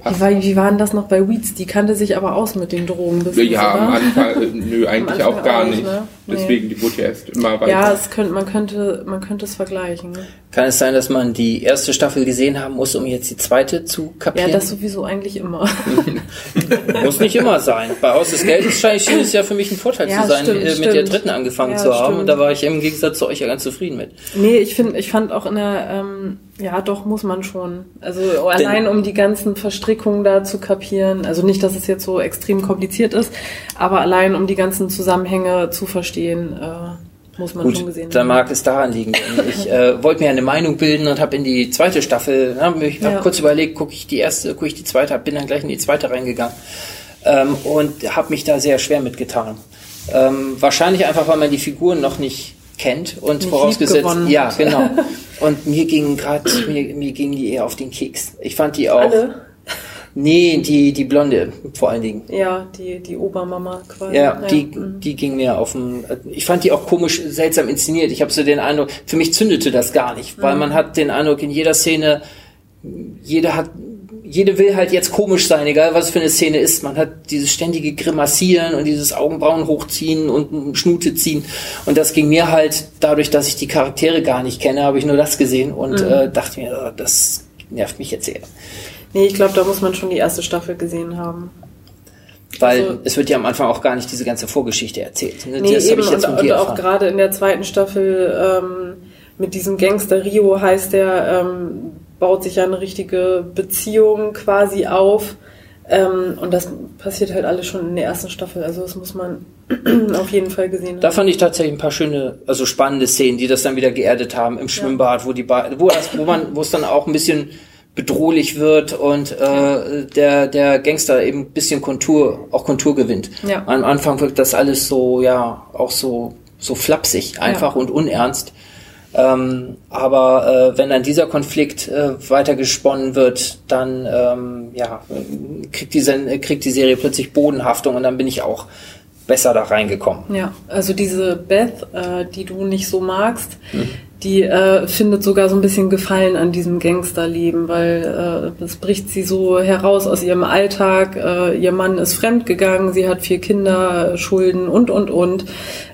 wie, war, wie waren das noch bei Weeds? Die kannte sich aber aus mit den Drogen. Ja, am Anfang, äh, nö, eigentlich auch gar nicht. Ne? Deswegen, die wurde ja erst immer weiter. Ja, es könnte, man, könnte, man könnte es vergleichen. Ne? Kann es sein, dass man die erste Staffel gesehen haben muss, um jetzt die zweite zu kapieren? Ja, das sowieso eigentlich immer. *laughs* muss nicht immer sein. Bei Haus des Geldes *laughs* schien es ja für mich ein Vorteil ja, zu sein, stimmt, mit stimmt. der dritten angefangen ja, zu haben. Stimmt. Und da war ich im Gegensatz zu euch ja ganz zufrieden mit. Nee, ich finde, ich fand auch in der, ähm, ja, doch, muss man schon. Also allein um die ganzen Verstrickungen da zu kapieren. Also nicht, dass es jetzt so extrem kompliziert ist, aber allein um die ganzen Zusammenhänge zu verstehen, äh, muss man Gut, schon gesehen haben. Dann mag es daran liegen. Ich äh, wollte mir eine Meinung bilden und habe in die zweite Staffel, na, ich habe ja. kurz überlegt, gucke ich die erste, gucke ich die zweite, bin dann gleich in die zweite reingegangen ähm, und habe mich da sehr schwer mitgetan. Ähm, wahrscheinlich einfach, weil man die Figuren noch nicht kennt und nicht vorausgesetzt, ja, genau. *laughs* Und mir ging gerade, mir, mir ging die eher auf den Keks. Ich fand die auch. Alle? Nee, die, die Blonde vor allen Dingen. Ja, die, die Obermama quasi. Ja, ja. Die, mhm. die ging mir auf den. Ich fand die auch komisch, seltsam inszeniert. Ich habe so den Eindruck, für mich zündete das gar nicht, weil mhm. man hat den Eindruck, in jeder Szene, jeder hat jede will halt jetzt komisch sein, egal was für eine Szene ist. Man hat dieses ständige Grimassieren und dieses Augenbrauen hochziehen und Schnute ziehen. Und das ging mir halt dadurch, dass ich die Charaktere gar nicht kenne, habe ich nur das gesehen und mhm. äh, dachte mir, oh, das nervt mich jetzt sehr. Nee, ich glaube, da muss man schon die erste Staffel gesehen haben. Weil also, es wird ja am Anfang auch gar nicht diese ganze Vorgeschichte erzählt. Ne? Nee, das eben, und, und auch gerade in der zweiten Staffel ähm, mit diesem Gangster Rio heißt der, ähm, baut sich ja eine richtige Beziehung quasi auf. Ähm, und das passiert halt alles schon in der ersten Staffel. Also das muss man *clears throat* auf jeden Fall gesehen haben. Da fand ich tatsächlich ein paar schöne, also spannende Szenen, die das dann wieder geerdet haben im Schwimmbad, ja. wo die wo das, wo man, wo es dann auch ein bisschen bedrohlich wird und äh, der der Gangster eben ein bisschen Kontur auch Kontur gewinnt. Ja. Am Anfang wirkt das alles so ja auch so so flapsig einfach ja. und unernst ähm, aber äh, wenn dann dieser Konflikt äh, weiter gesponnen wird, dann ähm, ja, kriegt, die, kriegt die Serie plötzlich Bodenhaftung und dann bin ich auch besser da reingekommen. Ja, also diese Beth, äh, die du nicht so magst, hm die äh, findet sogar so ein bisschen Gefallen an diesem Gangsterleben, weil äh, das bricht sie so heraus aus ihrem Alltag. Äh, ihr Mann ist fremdgegangen, sie hat vier Kinder, Schulden und und und.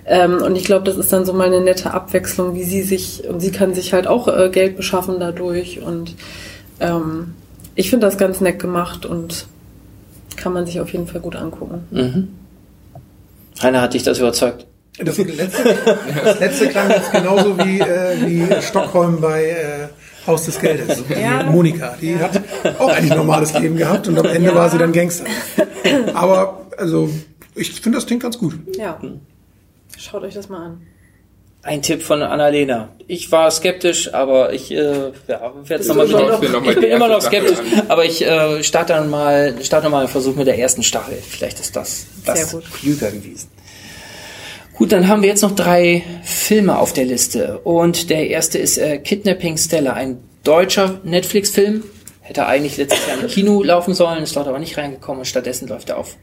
Ähm, und ich glaube, das ist dann so mal eine nette Abwechslung, wie sie sich und sie kann sich halt auch äh, Geld beschaffen dadurch. Und ähm, ich finde das ganz nett gemacht und kann man sich auf jeden Fall gut angucken. Mhm. Heiner hat dich das überzeugt? Das letzte, das letzte klang jetzt genauso wie, äh, wie Stockholm bei äh, Haus des Geldes. Ja. Monika, die ja. hat auch eigentlich ein normales Leben gehabt und am Ende ja. war sie dann Gangster. Aber also ich finde das klingt ganz gut. Ja. Schaut euch das mal an. Ein Tipp von Annalena. Ich war skeptisch, aber ich äh, ja, werde es nochmal noch, Ich bin immer noch skeptisch, aber ich äh, starte dann mal, starte mal einen Versuch mit der ersten Staffel. Vielleicht ist das, das klüger gewesen. Gut, dann haben wir jetzt noch drei Filme auf der Liste. Und der erste ist äh, Kidnapping Stella, ein deutscher Netflix-Film. Hätte eigentlich letztes Jahr im *laughs* Kino laufen sollen, ist dort aber nicht reingekommen und stattdessen läuft er auf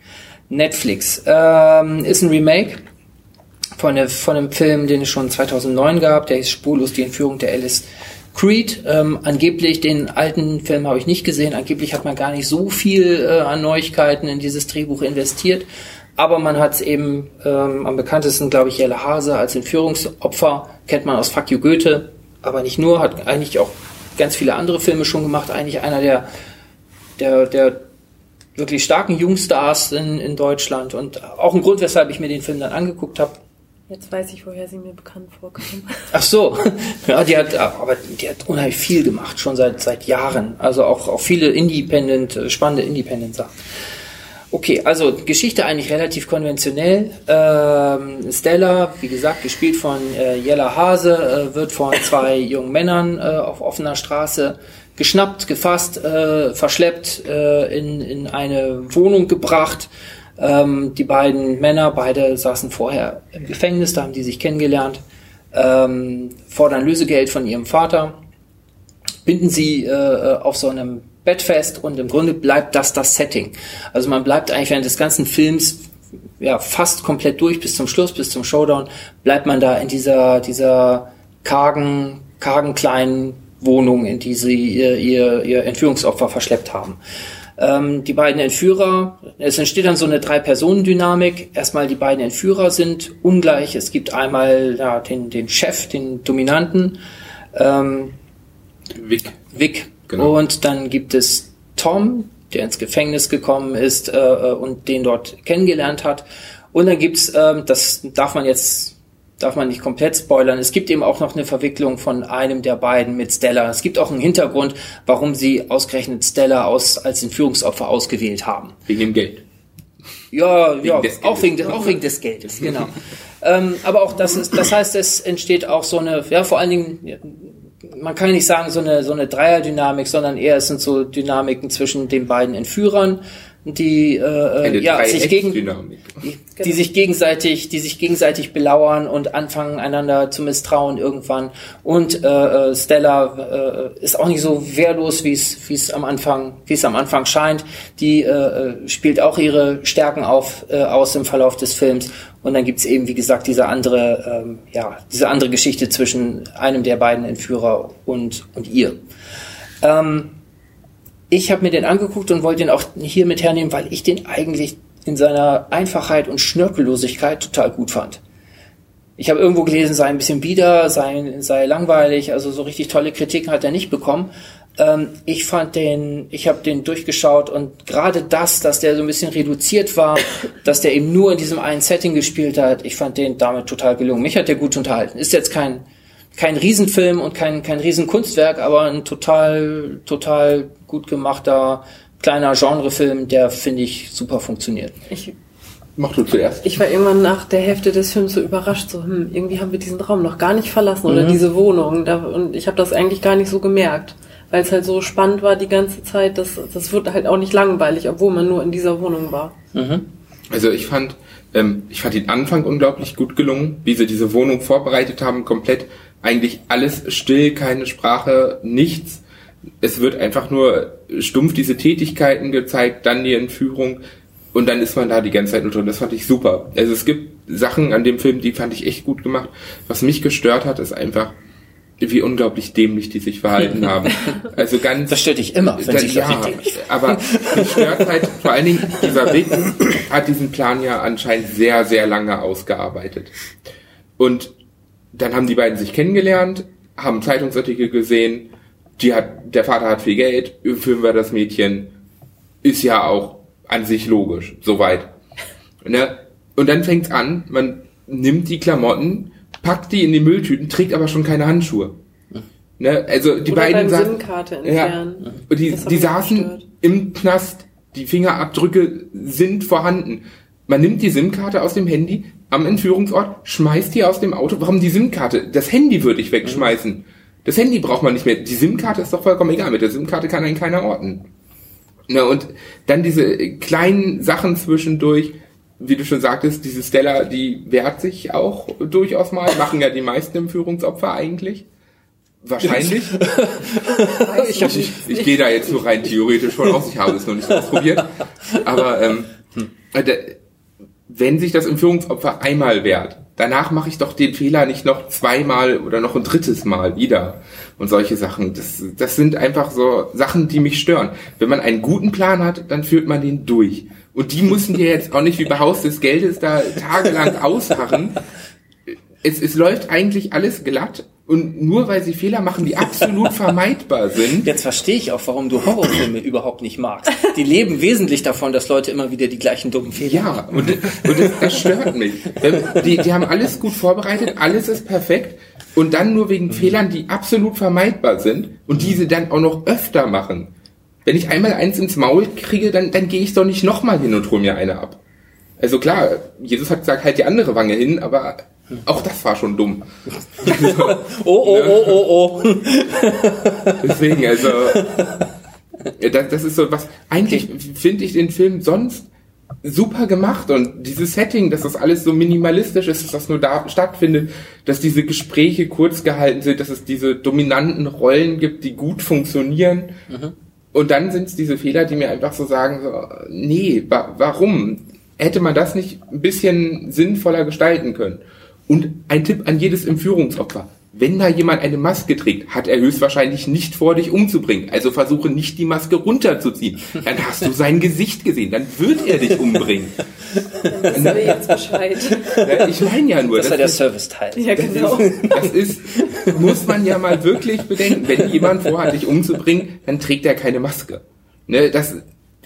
Netflix. Ähm, ist ein Remake von, der, von einem Film, den es schon 2009 gab. Der ist spurlos die Entführung der Alice Creed. Ähm, angeblich, den alten Film habe ich nicht gesehen. Angeblich hat man gar nicht so viel äh, an Neuigkeiten in dieses Drehbuch investiert. Aber man hat es eben ähm, am bekanntesten, glaube ich, Jelle Hase als Entführungsopfer, kennt man aus Fuck You Goethe, aber nicht nur, hat eigentlich auch ganz viele andere Filme schon gemacht. Eigentlich einer der, der, der wirklich starken Jungstars in, in Deutschland und auch ein Grund, weshalb ich mir den Film dann angeguckt habe. Jetzt weiß ich, woher sie mir bekannt vorkam. *laughs* Ach so, ja, die hat, aber die hat unheimlich viel gemacht, schon seit seit Jahren. Also auch auch viele Independent, äh, spannende Independent-Sachen. Okay, also Geschichte eigentlich relativ konventionell. Ähm, Stella, wie gesagt, gespielt von äh, Jella Hase, äh, wird von *laughs* zwei jungen Männern äh, auf offener Straße geschnappt, gefasst, äh, verschleppt, äh, in, in eine Wohnung gebracht. Ähm, die beiden Männer, beide saßen vorher im Gefängnis, da haben die sich kennengelernt, ähm, fordern Lösegeld von ihrem Vater, binden sie äh, auf so einem Bett fest und im Grunde bleibt das das Setting. Also man bleibt eigentlich während des ganzen Films ja fast komplett durch bis zum Schluss, bis zum Showdown, bleibt man da in dieser, dieser kargen, kargen kleinen Wohnung, in die sie ihr, ihr, ihr Entführungsopfer verschleppt haben. Ähm, die beiden Entführer, es entsteht dann so eine Drei-Personen-Dynamik. Erstmal die beiden Entführer sind ungleich. Es gibt einmal ja, den, den Chef, den Dominanten, ähm, Vic. Vic. Genau. Und dann gibt es Tom, der ins Gefängnis gekommen ist äh, äh, und den dort kennengelernt hat. Und dann gibt's, ähm, das darf man jetzt darf man nicht komplett spoilern. Es gibt eben auch noch eine Verwicklung von einem der beiden mit Stella. Es gibt auch einen Hintergrund, warum sie ausgerechnet Stella aus, als Entführungsopfer ausgewählt haben. Wegen dem Geld. Ja, Wegen ja, auch wegen, des- auch wegen des Geldes, genau. *laughs* ähm, aber auch das ist, das heißt, es entsteht auch so eine, ja, vor allen Dingen, man kann nicht sagen so eine, so eine Dreierdynamik, sondern eher es sind so Dynamiken zwischen den beiden Entführern, die, äh, äh, ja, sich gegen, die, die sich gegenseitig, die sich gegenseitig belauern und anfangen einander zu misstrauen irgendwann. Und äh, äh, Stella äh, ist auch nicht so wehrlos, wie es wie es am Anfang, wie es am Anfang scheint. Die äh, äh, spielt auch ihre Stärken auf äh, aus im Verlauf des Films. Und dann gibt's eben, wie gesagt, diese andere, ähm, ja, diese andere Geschichte zwischen einem der beiden Entführer und und ihr. Ähm, ich habe mir den angeguckt und wollte den auch hier mit hernehmen, weil ich den eigentlich in seiner Einfachheit und Schnörkellosigkeit total gut fand. Ich habe irgendwo gelesen, sei ein bisschen bieder, sei, sei langweilig, also so richtig tolle Kritiken hat er nicht bekommen. Ähm, ich fand den, ich habe den durchgeschaut und gerade das, dass der so ein bisschen reduziert war, *coughs* dass der eben nur in diesem einen Setting gespielt hat, ich fand den damit total gelungen. Mich hat der gut unterhalten. Ist jetzt kein kein Riesenfilm und kein kein Riesenkunstwerk, aber ein total total gut gemachter kleiner Genrefilm, der finde ich super funktioniert. Ich, Mach du zuerst. ich war irgendwann nach der Hälfte des Films so überrascht, so, hm, irgendwie haben wir diesen Raum noch gar nicht verlassen oder diese Wohnung. Da, und ich habe das eigentlich gar nicht so gemerkt, weil es halt so spannend war die ganze Zeit. Das, das wird halt auch nicht langweilig, obwohl man nur in dieser Wohnung war. Also ich fand, ähm, ich fand den Anfang unglaublich gut gelungen, wie sie diese Wohnung vorbereitet haben, komplett eigentlich alles still, keine Sprache, nichts. Es wird einfach nur stumpf diese Tätigkeiten gezeigt, dann die Entführung und dann ist man da die ganze Zeit nur drin. Das fand ich super. Also es gibt Sachen an dem Film, die fand ich echt gut gemacht. Was mich gestört hat, ist einfach, wie unglaublich dämlich die sich verhalten *laughs* haben. Also ganz Das stört dich immer, wenn dann, sich ja, aber mich stört halt, *laughs* vor allen Dingen, dieser Weg hat diesen Plan ja anscheinend sehr, sehr lange ausgearbeitet. Und dann haben die beiden sich kennengelernt, haben Zeitungsartikel gesehen, die hat, der Vater hat viel Geld, filmen wir das Mädchen, ist ja auch an sich logisch, soweit. Ne? Und dann fängt's an, man nimmt die Klamotten, packt die in die Mülltüten, trägt aber schon keine Handschuhe. Ne? Also die Oder beiden saßen, ja, und die, die saßen gestört. im Knast, die Fingerabdrücke sind vorhanden. Man nimmt die SIM-Karte aus dem Handy am Entführungsort, schmeißt die aus dem Auto. Warum die SIM-Karte? Das Handy würde ich wegschmeißen. Das Handy braucht man nicht mehr. Die SIM-Karte ist doch vollkommen egal. Mit der SIM-Karte kann einen keiner orten. Na, und dann diese kleinen Sachen zwischendurch, wie du schon sagtest, diese Stella, die wehrt sich auch durchaus mal, machen ja die meisten Entführungsopfer eigentlich. Wahrscheinlich. *laughs* ich, ich, ich gehe da jetzt nur rein theoretisch von aus, ich habe es noch nicht ausprobiert. Aber ähm, äh, wenn sich das Entführungsopfer einmal wehrt, danach mache ich doch den Fehler nicht noch zweimal oder noch ein drittes Mal wieder. Und solche Sachen. Das, das sind einfach so Sachen, die mich stören. Wenn man einen guten Plan hat, dann führt man den durch. Und die müssen dir jetzt auch nicht wie bei Haus des Geldes da tagelang ausharren. Es, es läuft eigentlich alles glatt, Und nur weil sie Fehler machen, die absolut *laughs* vermeidbar sind. Jetzt verstehe ich auch, warum du Horrorfilme überhaupt nicht magst. Die leben wesentlich davon, dass Leute immer wieder die gleichen dummen Fehler Ja, machen. und, und das, das stört mich. Die, die haben alles gut vorbereitet, alles ist perfekt. Und dann nur wegen Fehlern, die absolut vermeidbar sind und diese dann auch noch öfter machen. Wenn ich einmal eins ins Maul kriege, dann, dann gehe ich doch nicht nochmal hin und hole mir eine ab. Also klar, Jesus hat gesagt, halt die andere Wange hin, aber auch das war schon dumm. *laughs* Oh, oh, oh, oh, oh. *laughs* Deswegen, also, das, das ist so was, eigentlich finde ich den Film sonst super gemacht und dieses Setting, dass das alles so minimalistisch ist, dass das nur da stattfindet, dass diese Gespräche kurz gehalten sind, dass es diese dominanten Rollen gibt, die gut funktionieren. Und dann sind es diese Fehler, die mir einfach so sagen, so, nee, wa warum? Hätte man das nicht ein bisschen sinnvoller gestalten können? Und ein Tipp an jedes Entführungsopfer. Wenn da jemand eine Maske trägt, hat er höchstwahrscheinlich nicht vor, dich umzubringen. Also versuche nicht die Maske runterzuziehen. Dann hast du sein Gesicht gesehen. Dann wird er dich umbringen. Dann wissen wir jetzt Bescheid. Ja, Ich meine ja nur, Das war der ist- Serviceteil. Ja, genau. das ist, muss man ja mal wirklich bedenken. Wenn jemand vorhat, dich umzubringen, dann trägt er keine Maske. Ne, das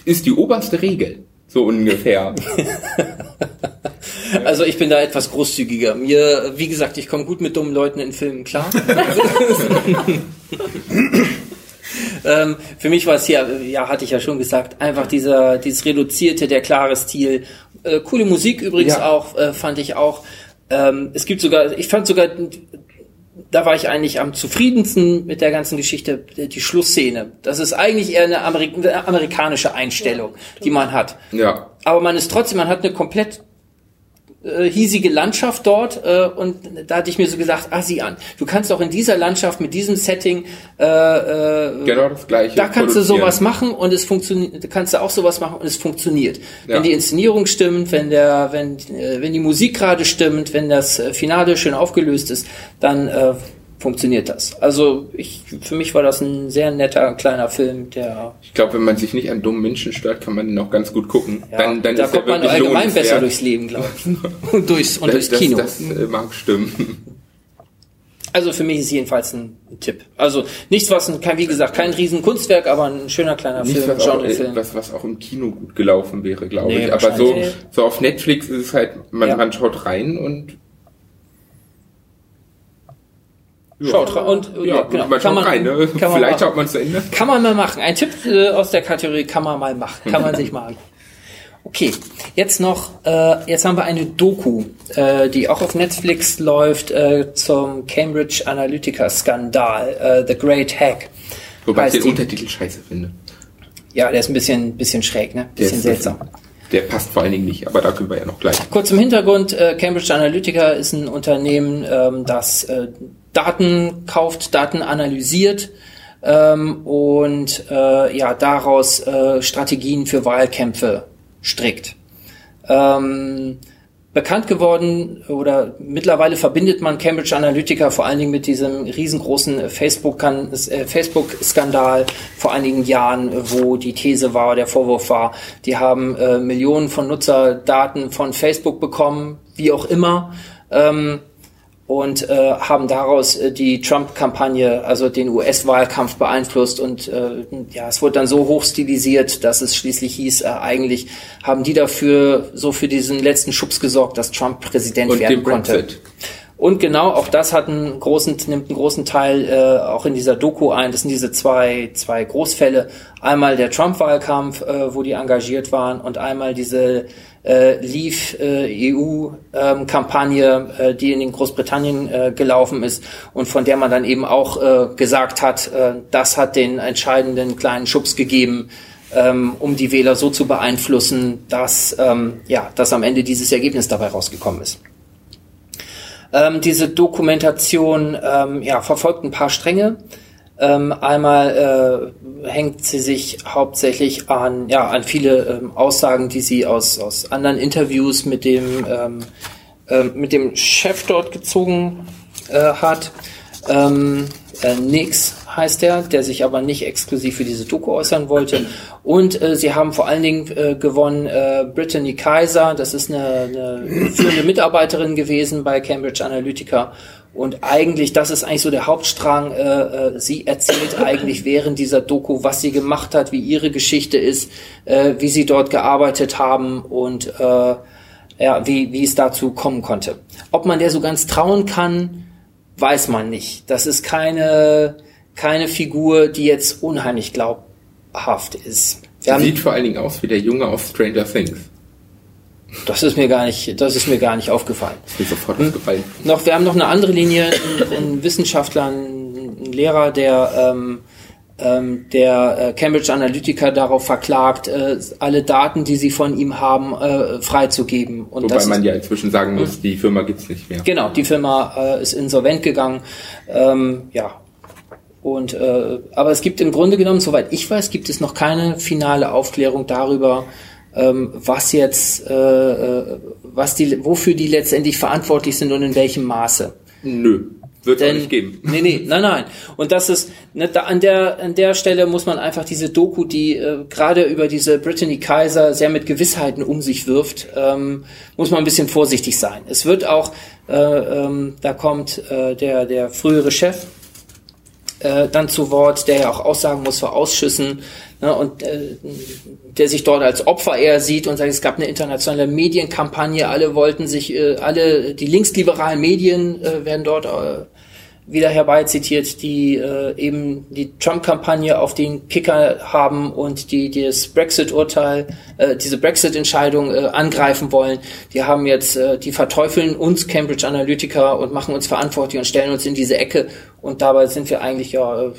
ist die oberste Regel. So ungefähr. *laughs* Also ich bin da etwas großzügiger. Mir, wie gesagt, ich komme gut mit dummen Leuten in Filmen klar. *laughs* ähm, für mich war es hier, ja, hatte ich ja schon gesagt, einfach dieser, dieses reduzierte, der klare Stil. Äh, coole Musik übrigens Ja. auch, äh, fand ich auch. Ähm, es gibt sogar, ich fand sogar, da war ich eigentlich am zufriedensten mit der ganzen Geschichte, die Schlussszene. Das ist eigentlich eher eine, Amerik eine amerikanische Einstellung, die man hat. Ja. Aber man ist trotzdem, man hat eine komplett äh, hiesige Landschaft dort äh, und da hatte ich mir so gesagt, ah, sieh an, du kannst auch in dieser Landschaft mit diesem Setting äh, äh, Genau das gleiche. da kannst du sowas machen und es funktioniert, kannst du auch sowas machen und es funktioniert. Ja. Wenn die Inszenierung stimmt, wenn der, wenn, äh, wenn die Musik gerade stimmt, wenn das Finale schön aufgelöst ist, dann äh, funktioniert das. Also ich, für mich war das ein sehr netter kleiner Film, der Ich glaube, wenn man sich nicht an dummen Menschen stört, kann man den auch ganz gut gucken. ja, dann, dann da ist kommt man allgemein besser durchs Leben, glaube ich. *laughs* und durchs, und durchs das, Kino. Das, das äh, mag stimmen. *laughs* Also für mich ist jedenfalls ein Tipp. Also nichts, was ein, kein, wie gesagt, kein Riesenkunstwerk, aber ein schöner kleiner Nicht Film, was auch, Genrefilm. was, was auch im Kino gut gelaufen wäre, glaube Nee, ich. Aber so, so auf Netflix ist es halt, man, Ja. man schaut rein und Schaut rein und ja, genau, man schaut rein. Ne? kann man Vielleicht machen. schaut man zu Ende. Kann man mal machen. Ein Tipp äh, aus der Kategorie kann man mal machen. Kann man sich mal. Okay, jetzt noch, äh, jetzt haben wir eine Doku, äh, die auch auf Netflix läuft äh, zum Cambridge Analytica Skandal, äh, The Great Hack. Wobei ich den. Untertitel scheiße finde. Ja, der ist ein bisschen, bisschen schräg, ne? Bisschen seltsam. Der passt vor allen Dingen nicht, aber da können wir ja noch gleich. Kurz im Hintergrund, äh, Cambridge Analytica ist ein Unternehmen, ähm, das äh, Daten kauft, Daten analysiert ähm, und äh, ja daraus äh, Strategien für Wahlkämpfe strickt. Ähm, bekannt geworden oder mittlerweile verbindet man Cambridge Analytica vor allen Dingen mit diesem riesengroßen äh, Facebook-Skandal vor einigen Jahren, wo die These war, der Vorwurf war, die haben äh, Millionen von Nutzerdaten von Facebook bekommen, wie auch immer. Ähm, und äh, haben daraus äh, die Trump-Kampagne, also den US-Wahlkampf beeinflusst und äh, ja, es wurde dann so hoch stilisiert, dass es schließlich hieß, äh, eigentlich haben die dafür so für diesen letzten Schubs gesorgt, dass Trump Präsident Und werden den konnte. Brexit. Und genau, auch das hat einen großen, nimmt einen großen Teil äh, auch in dieser Doku ein. Das sind diese zwei, zwei Großfälle. Einmal der Trump-Wahlkampf, äh, wo die engagiert waren, und einmal diese äh, Leave äh, EU-Kampagne, äh, die in den Großbritannien äh, gelaufen ist und von der man dann eben auch äh, gesagt hat, äh, das hat den entscheidenden kleinen Schubs gegeben, ähm, um die Wähler so zu beeinflussen, dass, ähm, ja, dass am Ende dieses Ergebnis dabei rausgekommen ist. Ähm, diese Dokumentation ähm, ja, verfolgt ein paar Stränge. Ähm, einmal äh, hängt sie sich hauptsächlich an, ja, an viele ähm, Aussagen, die sie aus, aus anderen Interviews mit dem, ähm, ähm, mit dem Chef dort gezogen äh, hat. Ähm, äh, Nix heißt er, der sich aber nicht exklusiv für diese Doku äußern wollte. Und äh, sie haben vor allen Dingen äh, gewonnen äh, Brittany Kaiser, das ist eine, eine führende Mitarbeiterin gewesen bei Cambridge Analytica Und eigentlich, das ist eigentlich so der Hauptstrang. Äh, äh, sie erzählt eigentlich während dieser Doku, was sie gemacht hat, wie ihre Geschichte ist, äh, wie sie dort gearbeitet haben und äh, ja, wie, wie es dazu kommen konnte. Ob man der so ganz trauen kann, weiß man nicht. Das ist keine, keine Figur, die jetzt unheimlich glaubhaft ist. Sie sieht vor allen Dingen aus wie der Junge aus Stranger Things. Das ist mir gar nicht, das ist mir gar nicht aufgefallen. Ist mir sofort hm. aufgefallen. Noch, wir haben noch eine andere Linie, ein, ein Wissenschaftler, ein Lehrer, der ähm, ähm, der äh, Cambridge Analytica darauf verklagt, äh, alle Daten, die sie von ihm haben, äh, freizugeben. Und Wobei man ja inzwischen sagen muss, hm? die Firma gibt's nicht mehr. Genau, die Firma äh, ist insolvent gegangen. Ähm, ja. Und äh, aber es gibt im Grunde genommen, soweit ich weiß, gibt es noch keine finale Aufklärung darüber, was jetzt, äh, äh, was die, wofür die letztendlich verantwortlich sind und in welchem Maße. Nö. Wird es nicht geben. Nee, nee, nein, nein. Und das ist, ne, da, an der, an der Stelle muss man einfach diese Doku, die äh, gerade über diese Brittany Kaiser sehr mit Gewissheiten um sich wirft, ähm, muss man ein bisschen vorsichtig sein. Es wird auch, äh, ähm, da kommt äh, der, der frühere Chef äh, dann zu Wort, der ja auch Aussagen muss vor Ausschüssen, ne, und äh, der sich dort als Opfer eher sieht und sagt, es gab eine internationale Medienkampagne, alle wollten sich, äh, alle die linksliberalen Medien äh, werden dort äh, wieder herbeizitiert, die äh, eben die Trump-Kampagne auf den Kicker haben und die, die das Brexit-Urteil, äh, diese Brexit-Entscheidung äh, angreifen wollen. Die haben jetzt, äh, die verteufeln uns Cambridge Analytica und machen uns verantwortlich und stellen uns in diese Ecke. Und dabei sind wir eigentlich ja äh,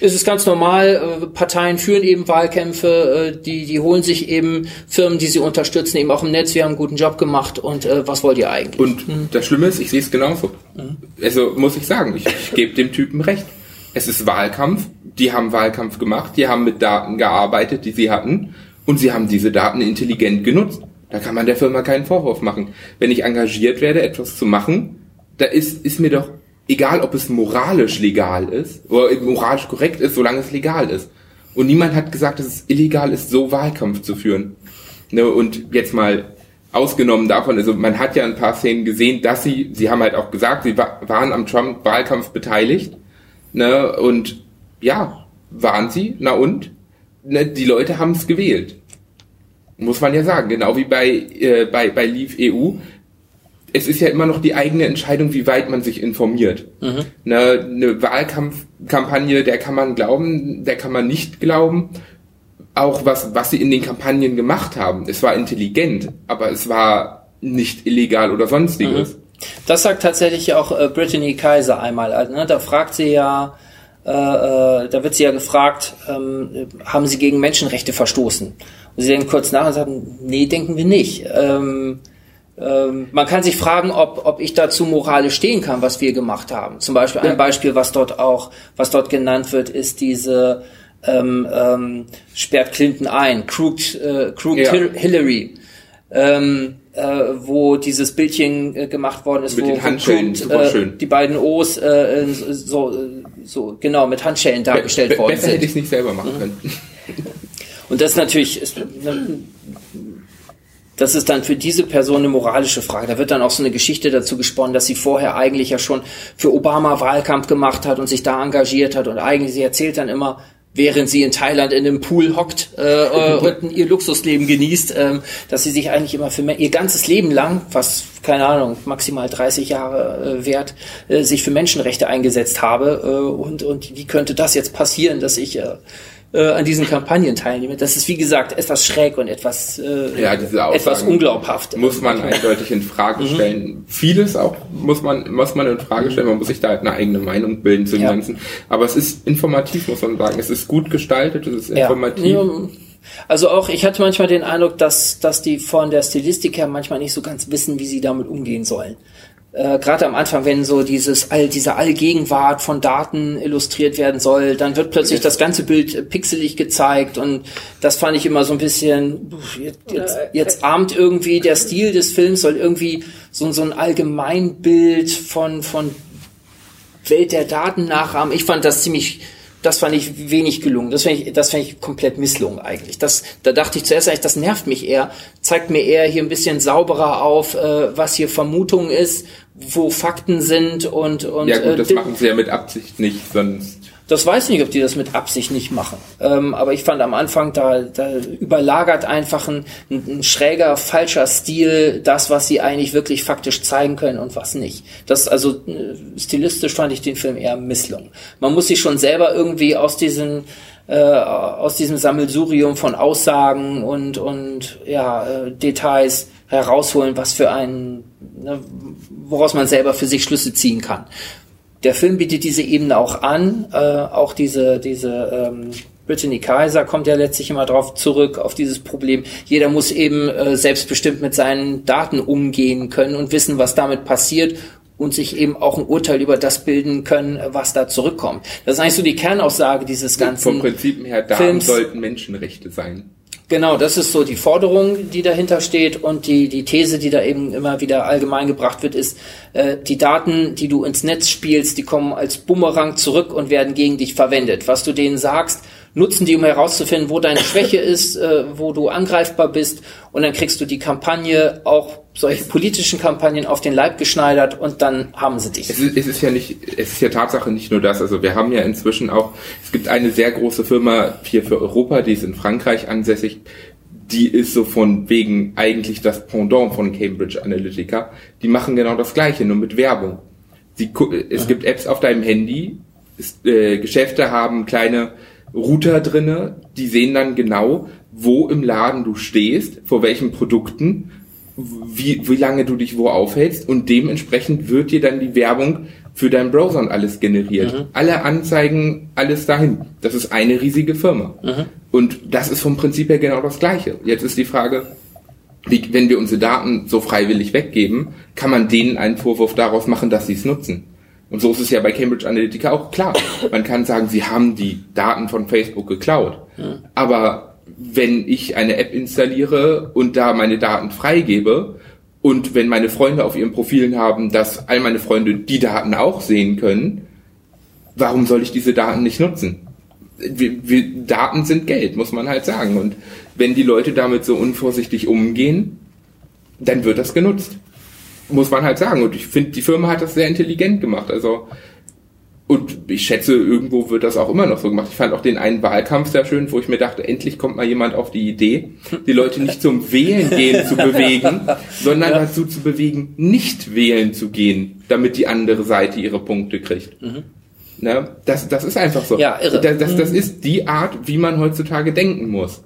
ist es ganz normal, äh, Parteien führen eben Wahlkämpfe, äh, die, die holen sich eben Firmen, die sie unterstützen, eben auch im Netz, wir haben einen guten Job gemacht und äh, was wollt ihr eigentlich? Und hm. das Schlimme ist, ich sehe es genauso. Hm. Also muss ich sagen, ich, ich gebe dem Typen recht. Es ist Wahlkampf, die haben Wahlkampf gemacht, die haben mit Daten gearbeitet, die sie hatten und sie haben diese Daten intelligent genutzt. Da kann man der Firma keinen Vorwurf machen. Wenn ich engagiert werde, etwas zu machen, da ist, ist mir doch egal ob es moralisch legal ist oder moralisch korrekt ist, solange es legal ist. Und niemand hat gesagt, dass es illegal ist, so Wahlkampf zu führen. Ne, und jetzt mal ausgenommen davon, also man hat ja ein paar Szenen gesehen, dass sie, sie haben halt auch gesagt, sie waren am Trump-Wahlkampf beteiligt. Ne, und ja, waren sie, na und? Ne, die Leute haben es gewählt. Muss man ja sagen, genau wie bei, äh, bei, bei Leave EU es ist ja immer noch die eigene Entscheidung, wie weit man sich informiert. Mhm. Eine, eine Wahlkampfkampagne, der kann man glauben, der kann man nicht glauben. Auch was, was sie in den Kampagnen gemacht haben. Es war intelligent, aber es war nicht illegal oder sonstiges. Mhm. Das sagt tatsächlich auch äh, Brittany Kaiser einmal. Also, ne, da fragt sie ja, äh, äh, da wird sie ja gefragt, ähm, haben sie gegen Menschenrechte verstoßen? Und sie denken kurz nach und sagen, nee, denken wir nicht. Ähm, ähm, man kann sich fragen, ob, ob ich dazu moralisch stehen kann, was wir gemacht haben. Zum Beispiel ein Beispiel, was dort auch, was dort genannt wird, ist diese ähm, ähm, sperrt Clinton ein, Crooked, äh, Crooked ja. Hillary. Ähm, äh, wo dieses Bildchen äh, gemacht worden ist, mit wo, den Handschellen, Crooked, super schön. die beiden O's äh, so, so genau mit Handschellen dargestellt be worden besser sind. Besser hätte ich es nicht selber machen mhm. können. Und das natürlich ist, das ist dann für diese Person eine moralische Frage. Da wird dann auch so eine Geschichte dazu gesponnen, dass sie vorher eigentlich ja schon für Obama Wahlkampf gemacht hat und sich da engagiert hat und eigentlich sie erzählt dann immer, während sie in Thailand in einem Pool hockt äh, äh und *laughs* ihr Luxusleben genießt, äh, dass sie sich eigentlich immer für ihr ganzes Leben lang, was keine Ahnung maximal 30 Jahre äh, wert, äh, sich für Menschenrechte eingesetzt habe äh, und und wie könnte das jetzt passieren, dass ich äh, äh, an diesen Kampagnen teilnehmen. Das ist wie gesagt etwas schräg und etwas, äh, ja, etwas unglaubhaft. Muss man eindeutig in Frage mhm. stellen. Mhm. Vieles auch muss man, muss man in Frage stellen. Man muss sich da halt eine eigene Meinung bilden zu dem ja. Ganzen. Aber es ist informativ, muss man sagen. Es ist gut gestaltet, es ist informativ. Ja. Also auch, ich hatte manchmal den Eindruck, dass, dass die von der Stilistik her manchmal nicht so ganz wissen, wie sie damit umgehen sollen äh, gerade am Anfang, wenn so dieses all diese Allgegenwart von Daten illustriert werden soll, dann wird plötzlich das ganze Bild pixelig gezeigt und das fand ich immer so ein bisschen jetzt, jetzt, jetzt ahmt irgendwie der Stil des Films soll irgendwie so, so ein Allgemeinbild von von Welt der Daten nachahmen. Ich fand das ziemlich das fand ich wenig gelungen. Das fand ich, das fand ich komplett misslungen eigentlich. Das, da dachte ich zuerst eigentlich, das nervt mich eher. Zeigt mir eher hier ein bisschen sauberer auf, äh, was hier Vermutung ist, wo Fakten sind und und Ja gut, das äh, machen sie ja mit Absicht nicht, sonst das weiß ich nicht, ob die das mit Absicht nicht machen. Ähm, aber ich fand am Anfang, da, da überlagert einfach ein, ein, ein schräger, falscher Stil das, was sie eigentlich wirklich faktisch zeigen können und was nicht. Das, also äh, stilistisch fand ich den Film eher misslungen. Man muss sich schon selber irgendwie aus diesen äh, aus diesem Sammelsurium von Aussagen und und ja äh, Details herausholen, was für einen, ne, woraus man selber für sich Schlüsse ziehen kann der Film bietet diese Ebene auch an, äh, auch diese, diese ähm, Brittany Kaiser kommt ja letztlich immer darauf zurück, auf dieses Problem. Jeder muss eben äh, selbstbestimmt mit seinen Daten umgehen können und wissen, was damit passiert und sich eben auch ein Urteil über das bilden können, was da zurückkommt. Das ist eigentlich so die Kernaussage dieses ganzen vom Prinzip her Daten Films. sollten Menschenrechte sein. Genau, das ist so die Forderung, die dahinter steht und die, die These, die da eben immer wieder allgemein gebracht wird, ist, äh, die Daten, die du ins Netz spielst, die kommen als Bumerang zurück und werden gegen dich verwendet. Was du denen sagst, nutzen die, um herauszufinden, wo deine Schwäche ist, äh, wo du angreifbar bist und dann kriegst du die Kampagne, auch solche politischen Kampagnen auf den Leib geschneidert und dann haben sie dich. Es ist, es ist ja nicht, es ist ja Tatsache nicht nur das. Also wir haben ja inzwischen auch, es gibt eine sehr große Firma hier für Europa, die ist in Frankreich ansässig. Die ist so von wegen eigentlich das Pendant von Cambridge Analytica. Die machen genau das Gleiche, nur mit Werbung. Sie, es gibt Apps auf deinem Handy. Es, äh, Geschäfte haben kleine Router drinne, die sehen dann genau, wo im Laden du stehst, vor welchen Produkten, wie, wie lange du dich wo aufhältst und dementsprechend wird dir dann die Werbung für deinen Browser und alles generiert. Alle Anzeigen, alles dahin. Das ist eine riesige Firma. Und das ist vom Prinzip her genau das Gleiche. Jetzt ist die Frage, wie, wenn wir unsere Daten so freiwillig weggeben, kann man denen einen Vorwurf daraus machen, dass sie es nutzen. Und so ist es ja bei Cambridge Analytica auch klar. Man kann sagen, sie haben die Daten von Facebook geklaut. Aber wenn ich eine App installiere und da meine Daten freigebe und wenn meine Freunde auf ihren Profilen haben, dass all meine Freunde die Daten auch sehen können, warum soll ich diese Daten nicht nutzen? Wir, wir, Daten sind Geld, muss man halt sagen. Und wenn die Leute damit so unvorsichtig umgehen, dann wird das genutzt. Muss man halt sagen. Und ich finde, die Firma hat das sehr intelligent gemacht. Also, und ich schätze, irgendwo wird das auch immer noch so gemacht. Ich fand auch den einen Wahlkampf sehr schön, wo ich mir dachte, endlich kommt mal jemand auf die Idee, die Leute nicht zum Wählen gehen zu bewegen, *laughs* sondern dazu zu bewegen, nicht wählen zu gehen, damit die andere Seite ihre Punkte kriegt. Ne? Das, das ist einfach so. Ja, irre. Das, das, das ist die Art, wie man heutzutage denken muss.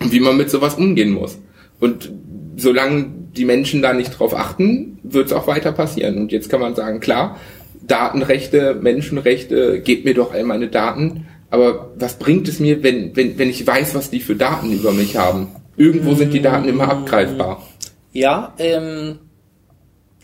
Und wie man mit sowas umgehen muss. Und solange die Menschen da nicht drauf achten, wird es auch weiter passieren. Und jetzt kann man sagen, klar, Datenrechte, Menschenrechte, gebt mir doch all meine Daten. Aber was bringt es mir, wenn, wenn, wenn ich weiß, was die für Daten über mich haben? Irgendwo sind die Daten immer abgreifbar. Ja, ähm,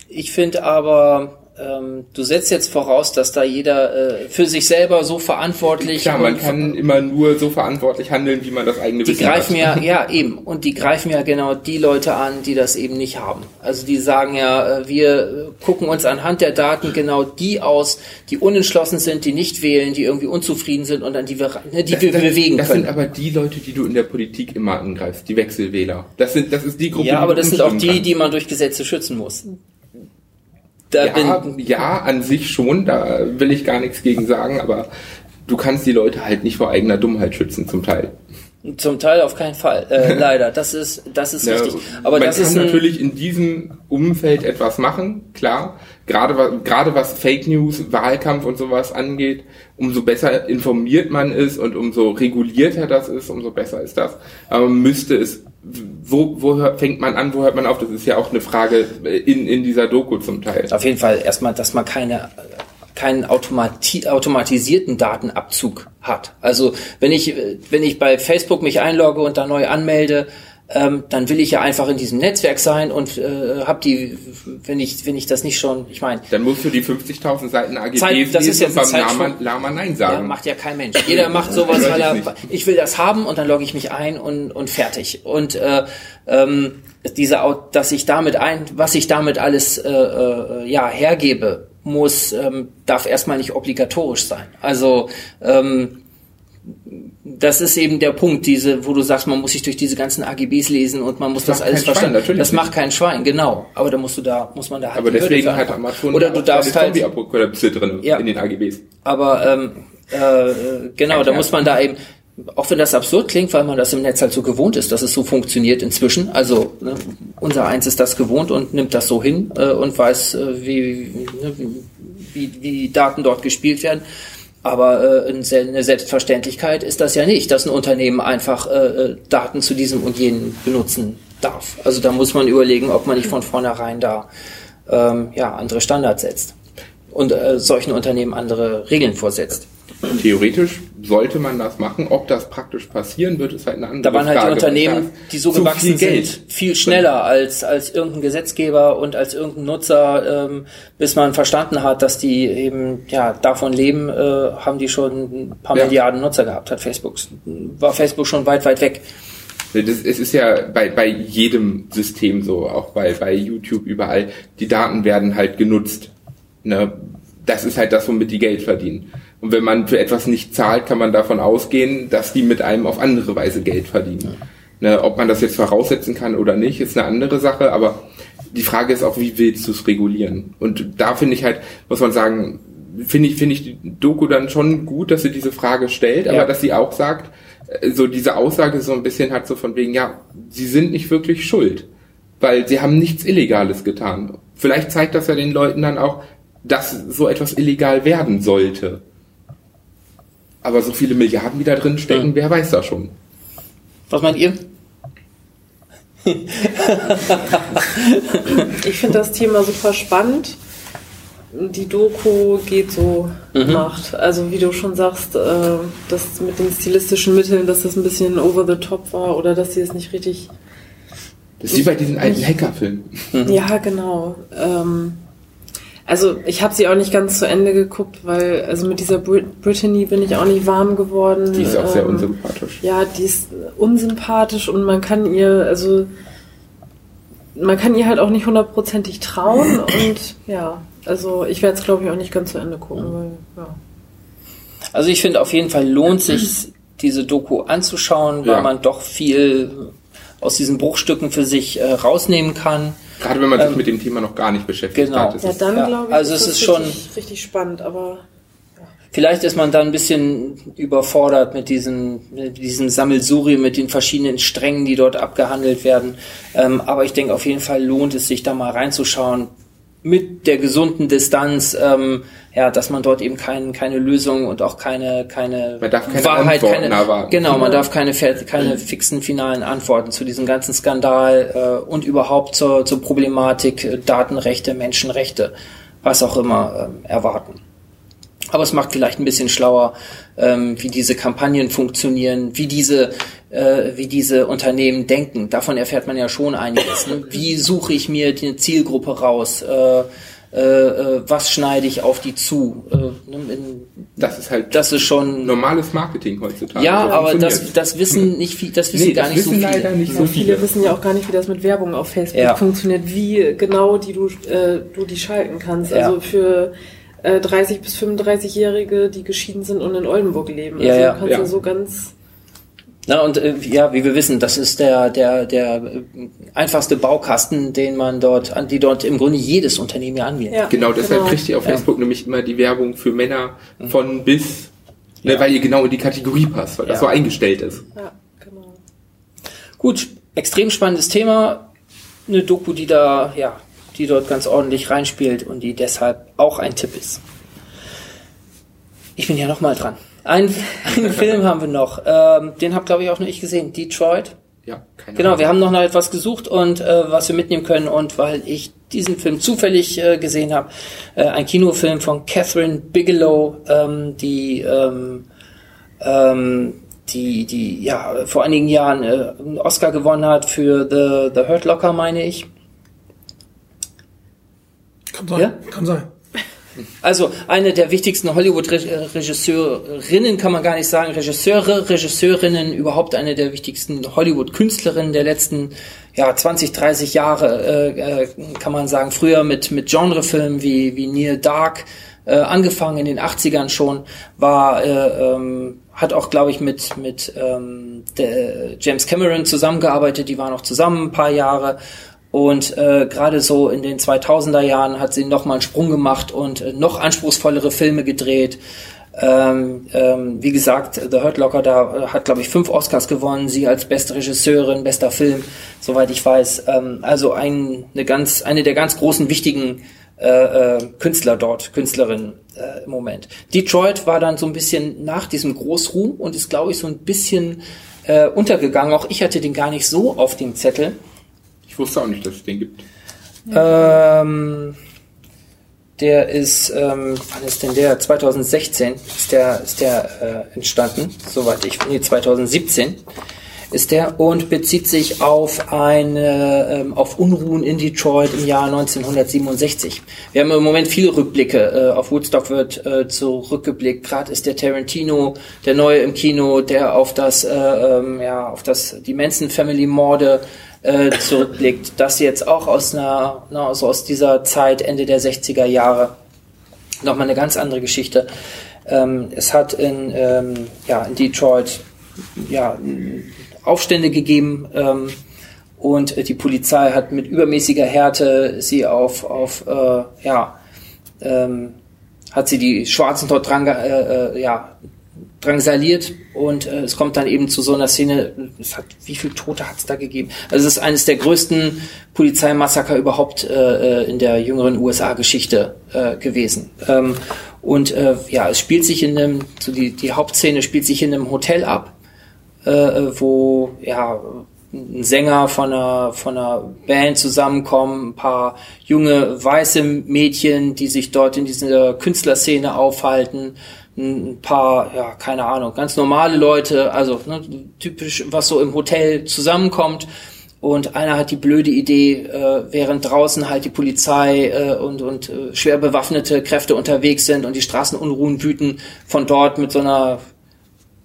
ich finde aber, du setzt jetzt voraus, dass da jeder äh, für sich selber so verantwortlich Klar, man kann immer nur so verantwortlich handeln, wie man das eigene die Wissen greifen hat. ja, *laughs* ja eben, und die greifen ja genau die Leute an, die das eben nicht haben. Also die sagen ja, äh, wir gucken uns anhand der Daten genau die aus, die unentschlossen sind, die nicht wählen, die irgendwie unzufrieden sind und an die wir, ne, die wir das, bewegen das können. sind aber die Leute, die du in der Politik immer angreifst, die Wechselwähler. Das sind, das ist die Gruppe, ja, aber das sind auch die, kannst. die man durch Gesetze schützen muss. Da ja, ja, an sich schon, da will ich gar nichts gegen sagen, aber du kannst die Leute halt nicht vor eigener Dummheit schützen, zum Teil. Zum Teil auf keinen Fall. Äh, *laughs* leider. Das ist, das ist Ja, richtig. Aber man das kann ist natürlich in diesem Umfeld etwas machen, klar. Gerade, gerade was Fake News, Wahlkampf und sowas angeht, umso besser informiert man ist und umso regulierter das ist, umso besser ist das. Aber man müsste es, wo, wo hört, fängt man an, wo hört man auf? Das ist ja auch eine Frage in, in dieser Doku zum Teil. auf jeden Fall erstmal, dass man keine keinen automati automatisierten Datenabzug hat. Also wenn ich wenn ich bei Facebook mich einlogge und da neu anmelde, ähm, dann will ich ja einfach in diesem Netzwerk sein und äh, habe die, wenn ich wenn ich das nicht schon, ich meine, Dann musst du die 50.000 Seiten AGBs Zeit- das ist jetzt beim Lama. Lama Nein ja, sagen. macht ja kein Mensch. Jeder *laughs* macht sowas, weil er ich nicht. ich will das haben und dann logge ich mich ein und und fertig. Und äh, ähm, diese, dass ich damit ein, was ich damit alles äh, äh, ja hergebe, muss ähm, darf erstmal nicht obligatorisch sein. Also ähm, das ist eben der Punkt, diese, wo du sagst, man muss sich durch diese ganzen AGBs lesen und man muss das, macht alles verstehen. natürlich Das macht kein Schwein, genau. Aber da musst du da, muss man da halt Aber deswegen hat Amazon Oder du darfst halt, Zombie-Apokalypse drin Ja. in den AGBs. aber ähm, äh, genau, da muss man da eben, auch wenn das absurd klingt, weil man das im Netz halt so gewohnt ist, dass es so funktioniert inzwischen. Also ne, unser Eins ist das gewohnt und nimmt das so hin äh, und weiß, äh, wie, ne, wie, wie, Daten dort gespielt werden. Aber äh, eine Selbstverständlichkeit ist das ja nicht, dass ein Unternehmen einfach äh, äh, Daten zu diesem und jenem benutzen darf. Also da muss man überlegen, ob man nicht von vornherein da ähm, ja, andere Standards setzt und äh, solchen Unternehmen andere Regeln vorsetzt. Theoretisch sollte man das machen. Ob das praktisch passieren wird, ist halt eine andere Da waren halt die Frage. Unternehmen, weil die so gewachsen viel Geld. sind, viel schneller als, als irgendein Gesetzgeber und als irgendein Nutzer, ähm, bis man verstanden hat, dass die eben ja davon leben, äh, haben die schon ein paar Ja. Milliarden Nutzer gehabt, hat Facebook. War Facebook schon weit, weit weg. Das, es ist ja bei, bei jedem System so, auch bei, bei YouTube überall. Die Daten werden halt genutzt. Ne? Das ist halt das, womit die Geld verdienen. Und wenn man für etwas nicht zahlt, kann man davon ausgehen, dass die mit einem auf andere Weise Geld verdienen. Ne? Ob man das jetzt voraussetzen kann oder nicht, ist eine andere Sache, aber die Frage ist auch, wie willst du es regulieren? Und da finde ich halt, muss man sagen, finde ich, finde ich die Doku dann schon gut, dass sie diese Frage stellt, aber Ja. dass sie auch sagt, äh, so diese Aussage so ein bisschen hat so von wegen, ja, sie sind nicht wirklich schuld, weil sie haben nichts Illegales getan. Vielleicht zeigt das ja den Leuten dann auch, dass so etwas illegal werden sollte. Aber so viele Milliarden, die da drin stecken, Ja. wer weiß das schon. Was meint ihr? Ich finde das Thema super spannend. Die Doku geht so Mhm. macht. Also wie du schon sagst, äh, das mit den stilistischen Mitteln, dass das ein bisschen over the top war oder dass sie es nicht richtig. Das ist wie bei diesen alten Hackerfilmen. Ja, genau. Ähm, also ich habe sie auch nicht ganz zu Ende geguckt, weil also mit dieser Brit Brittany bin ich auch nicht warm geworden. Die ist auch sehr Ähm, unsympathisch. Ja, die ist unsympathisch und man kann ihr, also man kann ihr halt auch nicht hundertprozentig trauen *laughs* und ja, also ich werde es glaube ich auch nicht ganz zu Ende gucken, weil ja. Also ich finde auf jeden Fall lohnt sich diese Doku anzuschauen, weil Ja. man doch viel aus diesen Bruchstücken für sich äh, rausnehmen kann. Gerade wenn man sich Ähm, mit dem Thema noch gar nicht beschäftigt genau. hat. ist Ja, dann Ja, glaube ich, also ist es das ist schon- richtig, richtig spannend, aber Vielleicht ist man da ein bisschen überfordert mit diesem, mit diesem Sammelsurium, mit den verschiedenen Strängen, die dort abgehandelt werden. Ähm, aber ich denke, auf jeden Fall lohnt es sich da mal reinzuschauen mit der gesunden Distanz, ähm, ja, dass man dort eben kein, keine Lösung und auch keine, keine Man darf keine Wahrheit, Antworten keine, erwarten. genau, man darf keine, keine fixen finalen Antworten zu diesem ganzen Skandal äh, und überhaupt zur, zur Problematik äh, Datenrechte, Menschenrechte, was auch immer ähm, erwarten. Aber es macht vielleicht ein bisschen schlauer, ähm, wie diese Kampagnen funktionieren, wie diese, äh, wie diese Unternehmen denken. Davon erfährt man ja schon einiges. Ne? *laughs* Wie suche ich mir die Zielgruppe raus? Äh, äh, äh, was schneide ich auf die zu? Äh, ne, in, Das ist halt das ist schon. normales Marketing heutzutage. Ja, So aber das, das wissen nicht viel, das wissen Nee, gar das nicht so wissen viele. leider nicht so viele viele. wissen ja auch gar nicht, wie das mit Werbung auf Facebook Ja. funktioniert, wie genau die du, äh, du die schalten kannst. Ja. Also für äh, 30 bis 35-Jährige, die geschieden sind und in Oldenburg leben. Ja, also ja. du kannst Ja. ja so ganz Na, und äh, ja, wie wir wissen, das ist der, der, der äh, einfachste Baukasten, den man dort, an die dort im Grunde jedes Unternehmen ja anbietet. ja, Genau, deshalb kriegt ihr auf Ja. Facebook nämlich immer die Werbung für Männer von bis, ne, weil ihr genau in die Kategorie passt, weil das Ja. so eingestellt ist. Ja, genau. Gut, extrem spannendes Thema. Eine Doku, die da, ja, die dort ganz ordentlich reinspielt und die deshalb auch ein Tipp ist. Ich bin ja noch mal dran. Ein, *laughs* einen Film haben wir noch. Ähm, den habe, glaube ich, auch nur ich gesehen. Detroit. Ja, keine Genau, Ahnung. wir haben noch nach etwas gesucht und äh, was wir mitnehmen können und weil ich diesen Film zufällig äh, gesehen habe, äh, ein Kinofilm von Catherine Bigelow, ähm, die ähm, ähm, die die ja vor einigen Jahren äh, einen Oscar gewonnen hat für The The Hurt Locker, meine ich. Kann sein. Ja? Kann sein. Also eine der wichtigsten Hollywood-Regisseurinnen kann man gar nicht sagen, Regisseure, Regisseurinnen, überhaupt eine der wichtigsten Hollywood-Künstlerinnen der letzten ja, 20, 30 Jahre, äh, äh, kann man sagen. Früher mit, mit Genrefilmen wie, wie Neil Dark, äh, angefangen in den 80ern schon, war äh, ähm, hat auch, glaube ich, mit, mit ähm, der James Cameron zusammengearbeitet, die waren auch zusammen ein paar Jahre. Und äh, gerade so in den 2000er Jahren hat sie nochmal einen Sprung gemacht und äh, noch anspruchsvollere Filme gedreht. Ähm, ähm, wie gesagt, The Hurt Locker da äh, hat, glaube ich, fünf Oscars gewonnen. Sie als beste Regisseurin, bester Film, soweit ich weiß. Ähm, also ein, eine ganz, eine der ganz großen wichtigen äh, äh, Künstler dort, Künstlerin äh, im Moment. Detroit war dann so ein bisschen nach diesem Großruhm und ist, glaube ich, so ein bisschen äh, untergegangen. Auch ich hatte den gar nicht so auf dem Zettel. Ich wusste auch nicht, dass es den gibt. Ähm, der ist, ähm, wann ist denn der? 2016 ist der, ist der äh, entstanden, soweit ich, nee, 2017 ist der und bezieht sich auf eine ähm, auf Unruhen in Detroit im Jahr 1967. Wir haben im Moment viele Rückblicke. Äh, auf Woodstock wird äh, zurückgeblickt. Gerade ist der Tarantino, der neue im Kino, der auf das äh, ähm, ja auf das die Manson Family Morde äh, zurückblickt. Das jetzt auch aus einer na, also aus dieser Zeit Ende der 60er Jahre nochmal eine ganz andere Geschichte. Ähm, es hat in ähm, ja in Detroit ja Aufstände gegeben ähm, und die Polizei hat mit übermäßiger Härte sie auf, auf äh, ja, ähm, hat sie die Schwarzen dort dran, äh, äh, ja, drangsaliert und äh, es kommt dann eben zu so einer Szene, hat, wie viele Tote hat es da gegeben? Also es ist eines der größten Polizeimassaker überhaupt äh, äh in der jüngeren USA-Geschichte äh, gewesen. Ähm, und äh, ja, es spielt sich in einem, so die, die Hauptszene spielt sich in einem Hotel ab äh, wo ja ein Sänger von einer, von einer Band zusammenkommen, ein paar junge weiße Mädchen, die sich dort in dieser Künstlerszene aufhalten, ein paar, ja, keine Ahnung, ganz normale Leute, also ne, typisch, was so im Hotel zusammenkommt. Und einer hat die blöde Idee, äh, während draußen halt die Polizei äh, und, und äh, schwer bewaffnete Kräfte unterwegs sind und die Straßenunruhen wüten, von dort mit so einer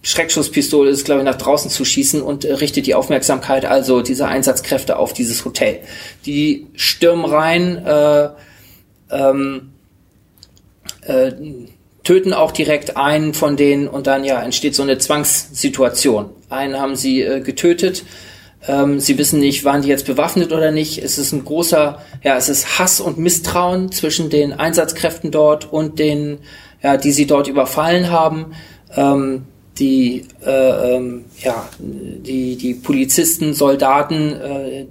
Schreckschusspistole ist, glaube ich, nach draußen zu schießen und äh, richtet die Aufmerksamkeit also dieser Einsatzkräfte auf dieses Hotel. Die stürmen rein, äh, ähm, äh, töten auch direkt einen von denen und dann ja entsteht so eine Zwangssituation. Einen haben sie äh, getötet. Ähm, sie wissen nicht, waren die jetzt bewaffnet oder nicht. Es ist ein großer, ja, es ist Hass und Misstrauen zwischen den Einsatzkräften dort und den, ja, die sie dort überfallen haben. Ähm, die, äh, ähm, ja, die, die Polizisten, Soldaten äh,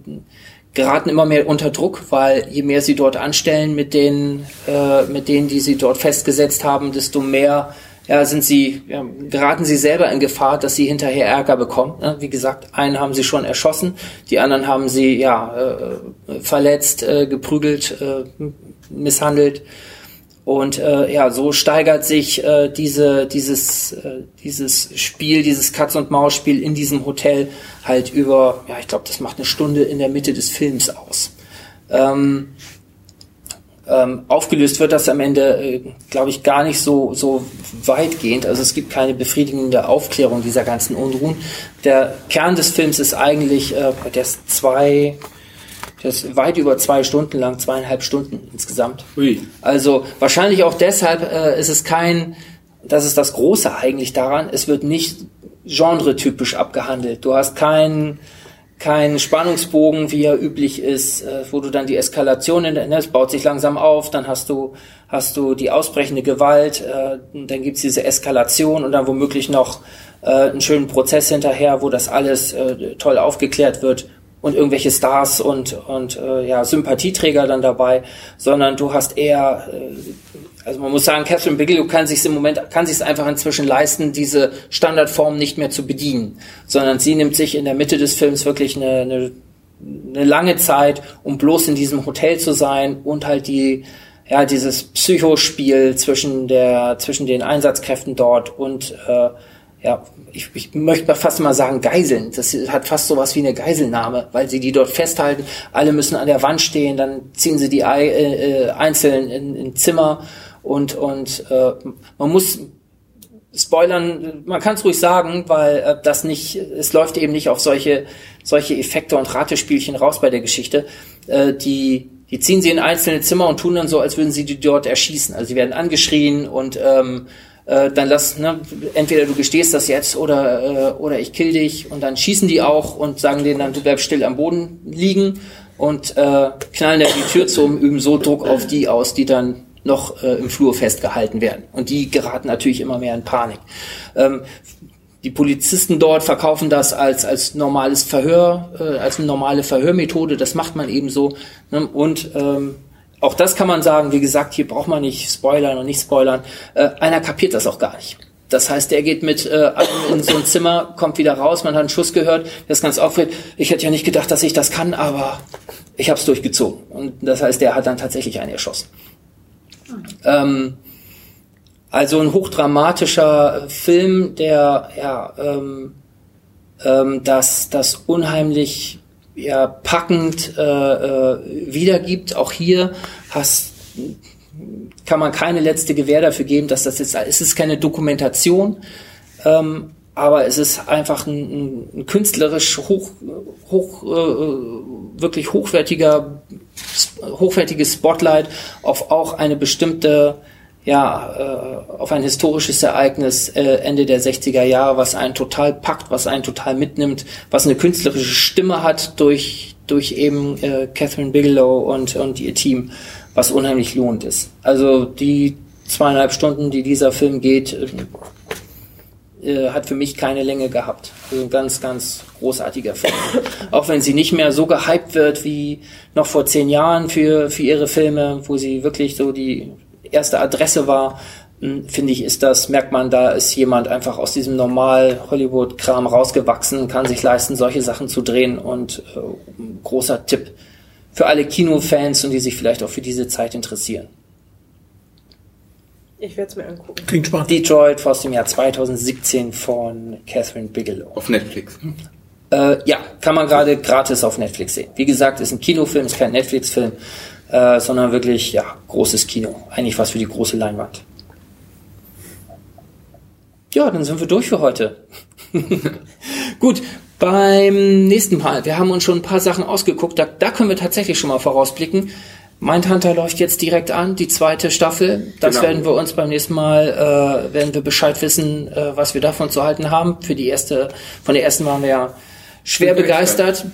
geraten immer mehr unter Druck, weil je mehr sie dort anstellen mit den, äh, mit denen, die sie dort festgesetzt haben, desto mehr ja, sind sie, ja, geraten sie selber in Gefahr, dass sie hinterher Ärger bekommen. Ne? Wie gesagt, einen haben sie schon erschossen, die anderen haben sie ja äh, verletzt, äh, geprügelt, äh, misshandelt. Und äh, ja, so steigert sich äh, diese, dieses, äh, dieses Spiel, dieses Katz-und-Maus-Spiel in diesem Hotel halt über, ja, ich glaube, das macht eine Stunde in der Mitte des Films aus. Ähm, ähm, aufgelöst wird das am Ende, äh, glaube ich, gar nicht so, so weitgehend. Also es gibt keine befriedigende Aufklärung dieser ganzen Unruhen. Der Kern des Films ist eigentlich, äh, der ist zwei, das ist weit über zwei Stunden lang, zweieinhalb Stunden insgesamt. Ui. Also wahrscheinlich auch deshalb äh, ist es kein, das ist das Große eigentlich daran, es wird nicht genretypisch abgehandelt. Du hast keinen kein Spannungsbogen, wie er üblich ist, äh, wo du dann die Eskalation in der, ne, es baut sich langsam auf, dann hast du, hast du die ausbrechende Gewalt, äh, dann gibt's diese Eskalation und dann womöglich noch äh, einen schönen Prozess hinterher, wo das alles äh, toll aufgeklärt wird und irgendwelche Stars und, und äh, ja, Sympathieträger dann dabei, sondern du hast eher, äh, also man muss sagen, Catherine Bigelow kann sich im Moment, kann sich einfach inzwischen leisten, diese Standardform nicht mehr zu bedienen, sondern sie nimmt sich in der Mitte des Films wirklich eine, eine, eine lange Zeit, um bloß in diesem Hotel zu sein und halt die, ja, dieses Psychospiel zwischen der, zwischen den Einsatzkräften dort und äh, ja, ich, ich möchte fast mal sagen Geiseln. Das hat fast sowas wie eine Geiselnahme, weil sie die dort festhalten. Alle müssen an der Wand stehen, dann ziehen sie die äh, äh, einzeln in, in Zimmer und und äh, man muss spoilern, man kann es ruhig sagen, weil äh, das nicht, es läuft eben nicht auf solche solche Effekte und Ratespielchen raus bei der Geschichte. Äh, die die ziehen sie in einzelne Zimmer und tun dann so, als würden sie die dort erschießen. Also sie werden angeschrien und ähm, äh, dann lass, ne, entweder du gestehst das jetzt oder, äh, oder ich kill dich und dann schießen die auch und sagen denen dann, du bleibst still am Boden liegen und äh, knallen dann die Tür zu und üben so Druck auf die aus, die dann noch äh, im Flur festgehalten werden. Und die geraten natürlich immer mehr in Panik. Ähm, die Polizisten dort verkaufen das als, als normales Verhör, äh, als eine normale Verhörmethode. Das macht man eben so. Ne? Und ähm, auch das kann man sagen, wie gesagt, hier braucht man nicht spoilern und nicht spoilern. Äh, einer kapiert das auch gar nicht. Das heißt, der geht mit äh, in so ein Zimmer, kommt wieder raus, man hat einen Schuss gehört, der ist ganz aufgeregt. Ich hätte ja nicht gedacht, dass ich das kann, aber ich habe es durchgezogen. Und das heißt, der hat dann tatsächlich einen erschossen. Ähm, also ein hochdramatischer Film, der ja ähm, ähm, das, das unheimlich ja, packend äh, äh, wiedergibt. Auch hier hast, kann man keine letzte Gewähr dafür geben, dass das jetzt es ist keine Dokumentation, ähm, aber es ist einfach ein, ein künstlerisch hoch, hoch äh, wirklich hochwertiger hochwertiges Spotlight auf auch eine bestimmte ja, äh, auf ein historisches Ereignis äh, Ende der 60er Jahre, was einen total packt, was einen total mitnimmt, was eine künstlerische Stimme hat durch, durch eben äh, Catherine Bigelow und, und ihr Team, was unheimlich lohnt ist. Also die zweieinhalb Stunden, die dieser Film geht, äh, hat für mich keine Länge gehabt. Also ein ganz, ganz großartiger Film. *coughs* Auch wenn sie nicht mehr so gehypt wird wie noch vor zehn Jahren für, für ihre Filme, wo sie wirklich so die erste Adresse war, hm, finde ich, ist das, merkt man, da ist jemand einfach aus diesem normal Hollywood-Kram rausgewachsen, kann sich leisten, solche Sachen zu drehen und äh, großer Tipp für alle Kinofans und die sich vielleicht auch für diese Zeit interessieren. Ich werde es mir angucken. Klingt spannend. Detroit aus dem Jahr 2017 von Catherine Bigelow. Auf Netflix. Äh, ja, kann man gerade gratis auf Netflix sehen. Wie gesagt, ist ein Kinofilm, ist kein Netflix-Film äh, sondern wirklich ja großes Kino. Eigentlich was für die große Leinwand. Ja, dann sind wir durch für heute. *laughs* Gut, beim nächsten Mal, wir haben uns schon ein paar Sachen ausgeguckt, da, da können wir tatsächlich schon mal vorausblicken. Mindhunter läuft jetzt direkt an, die zweite Staffel. Das genau. werden wir uns beim nächsten Mal, äh, werden wir Bescheid wissen, äh, was wir davon zu halten haben. Für die erste, von der ersten waren wir ja schwer begeistert.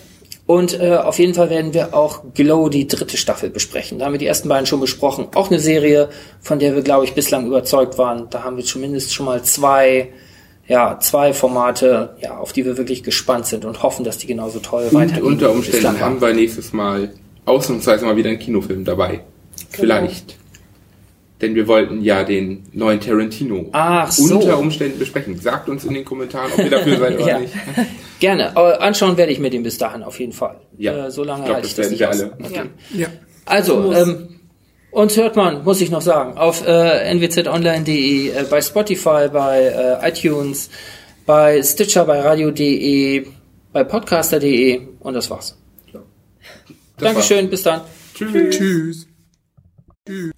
Und äh, auf jeden Fall werden wir auch Glow, die dritte Staffel, besprechen. Da haben wir die ersten beiden schon besprochen. Auch eine Serie, von der wir, glaube ich, bislang überzeugt waren. Da haben wir zumindest schon mal zwei, ja, zwei Formate, ja, auf die wir wirklich gespannt sind und hoffen, dass die genauso toll und weitergehen. Unter Umständen haben wir nächstes Mal ausnahmsweise mal wieder einen Kinofilm dabei. Genau. Vielleicht. Denn wir wollten ja den neuen Tarantino Ach so. unter Umständen besprechen. Sagt uns in den Kommentaren, ob ihr dafür seid *laughs* oder ja. nicht. Gerne. Aber anschauen werde ich mir den bis dahin auf jeden Fall. Ja. Äh, so lange ich glaub, halte ich das, das nicht alle. Ja. Ja. Also, ähm, uns hört man, muss ich noch sagen, auf äh, nwzonline.de, äh, bei Spotify, bei äh, iTunes, bei Stitcher, bei radio.de, bei podcaster.de und das war's. Das Dankeschön, bis dann. Tschüss. Tschüss. Tschüss.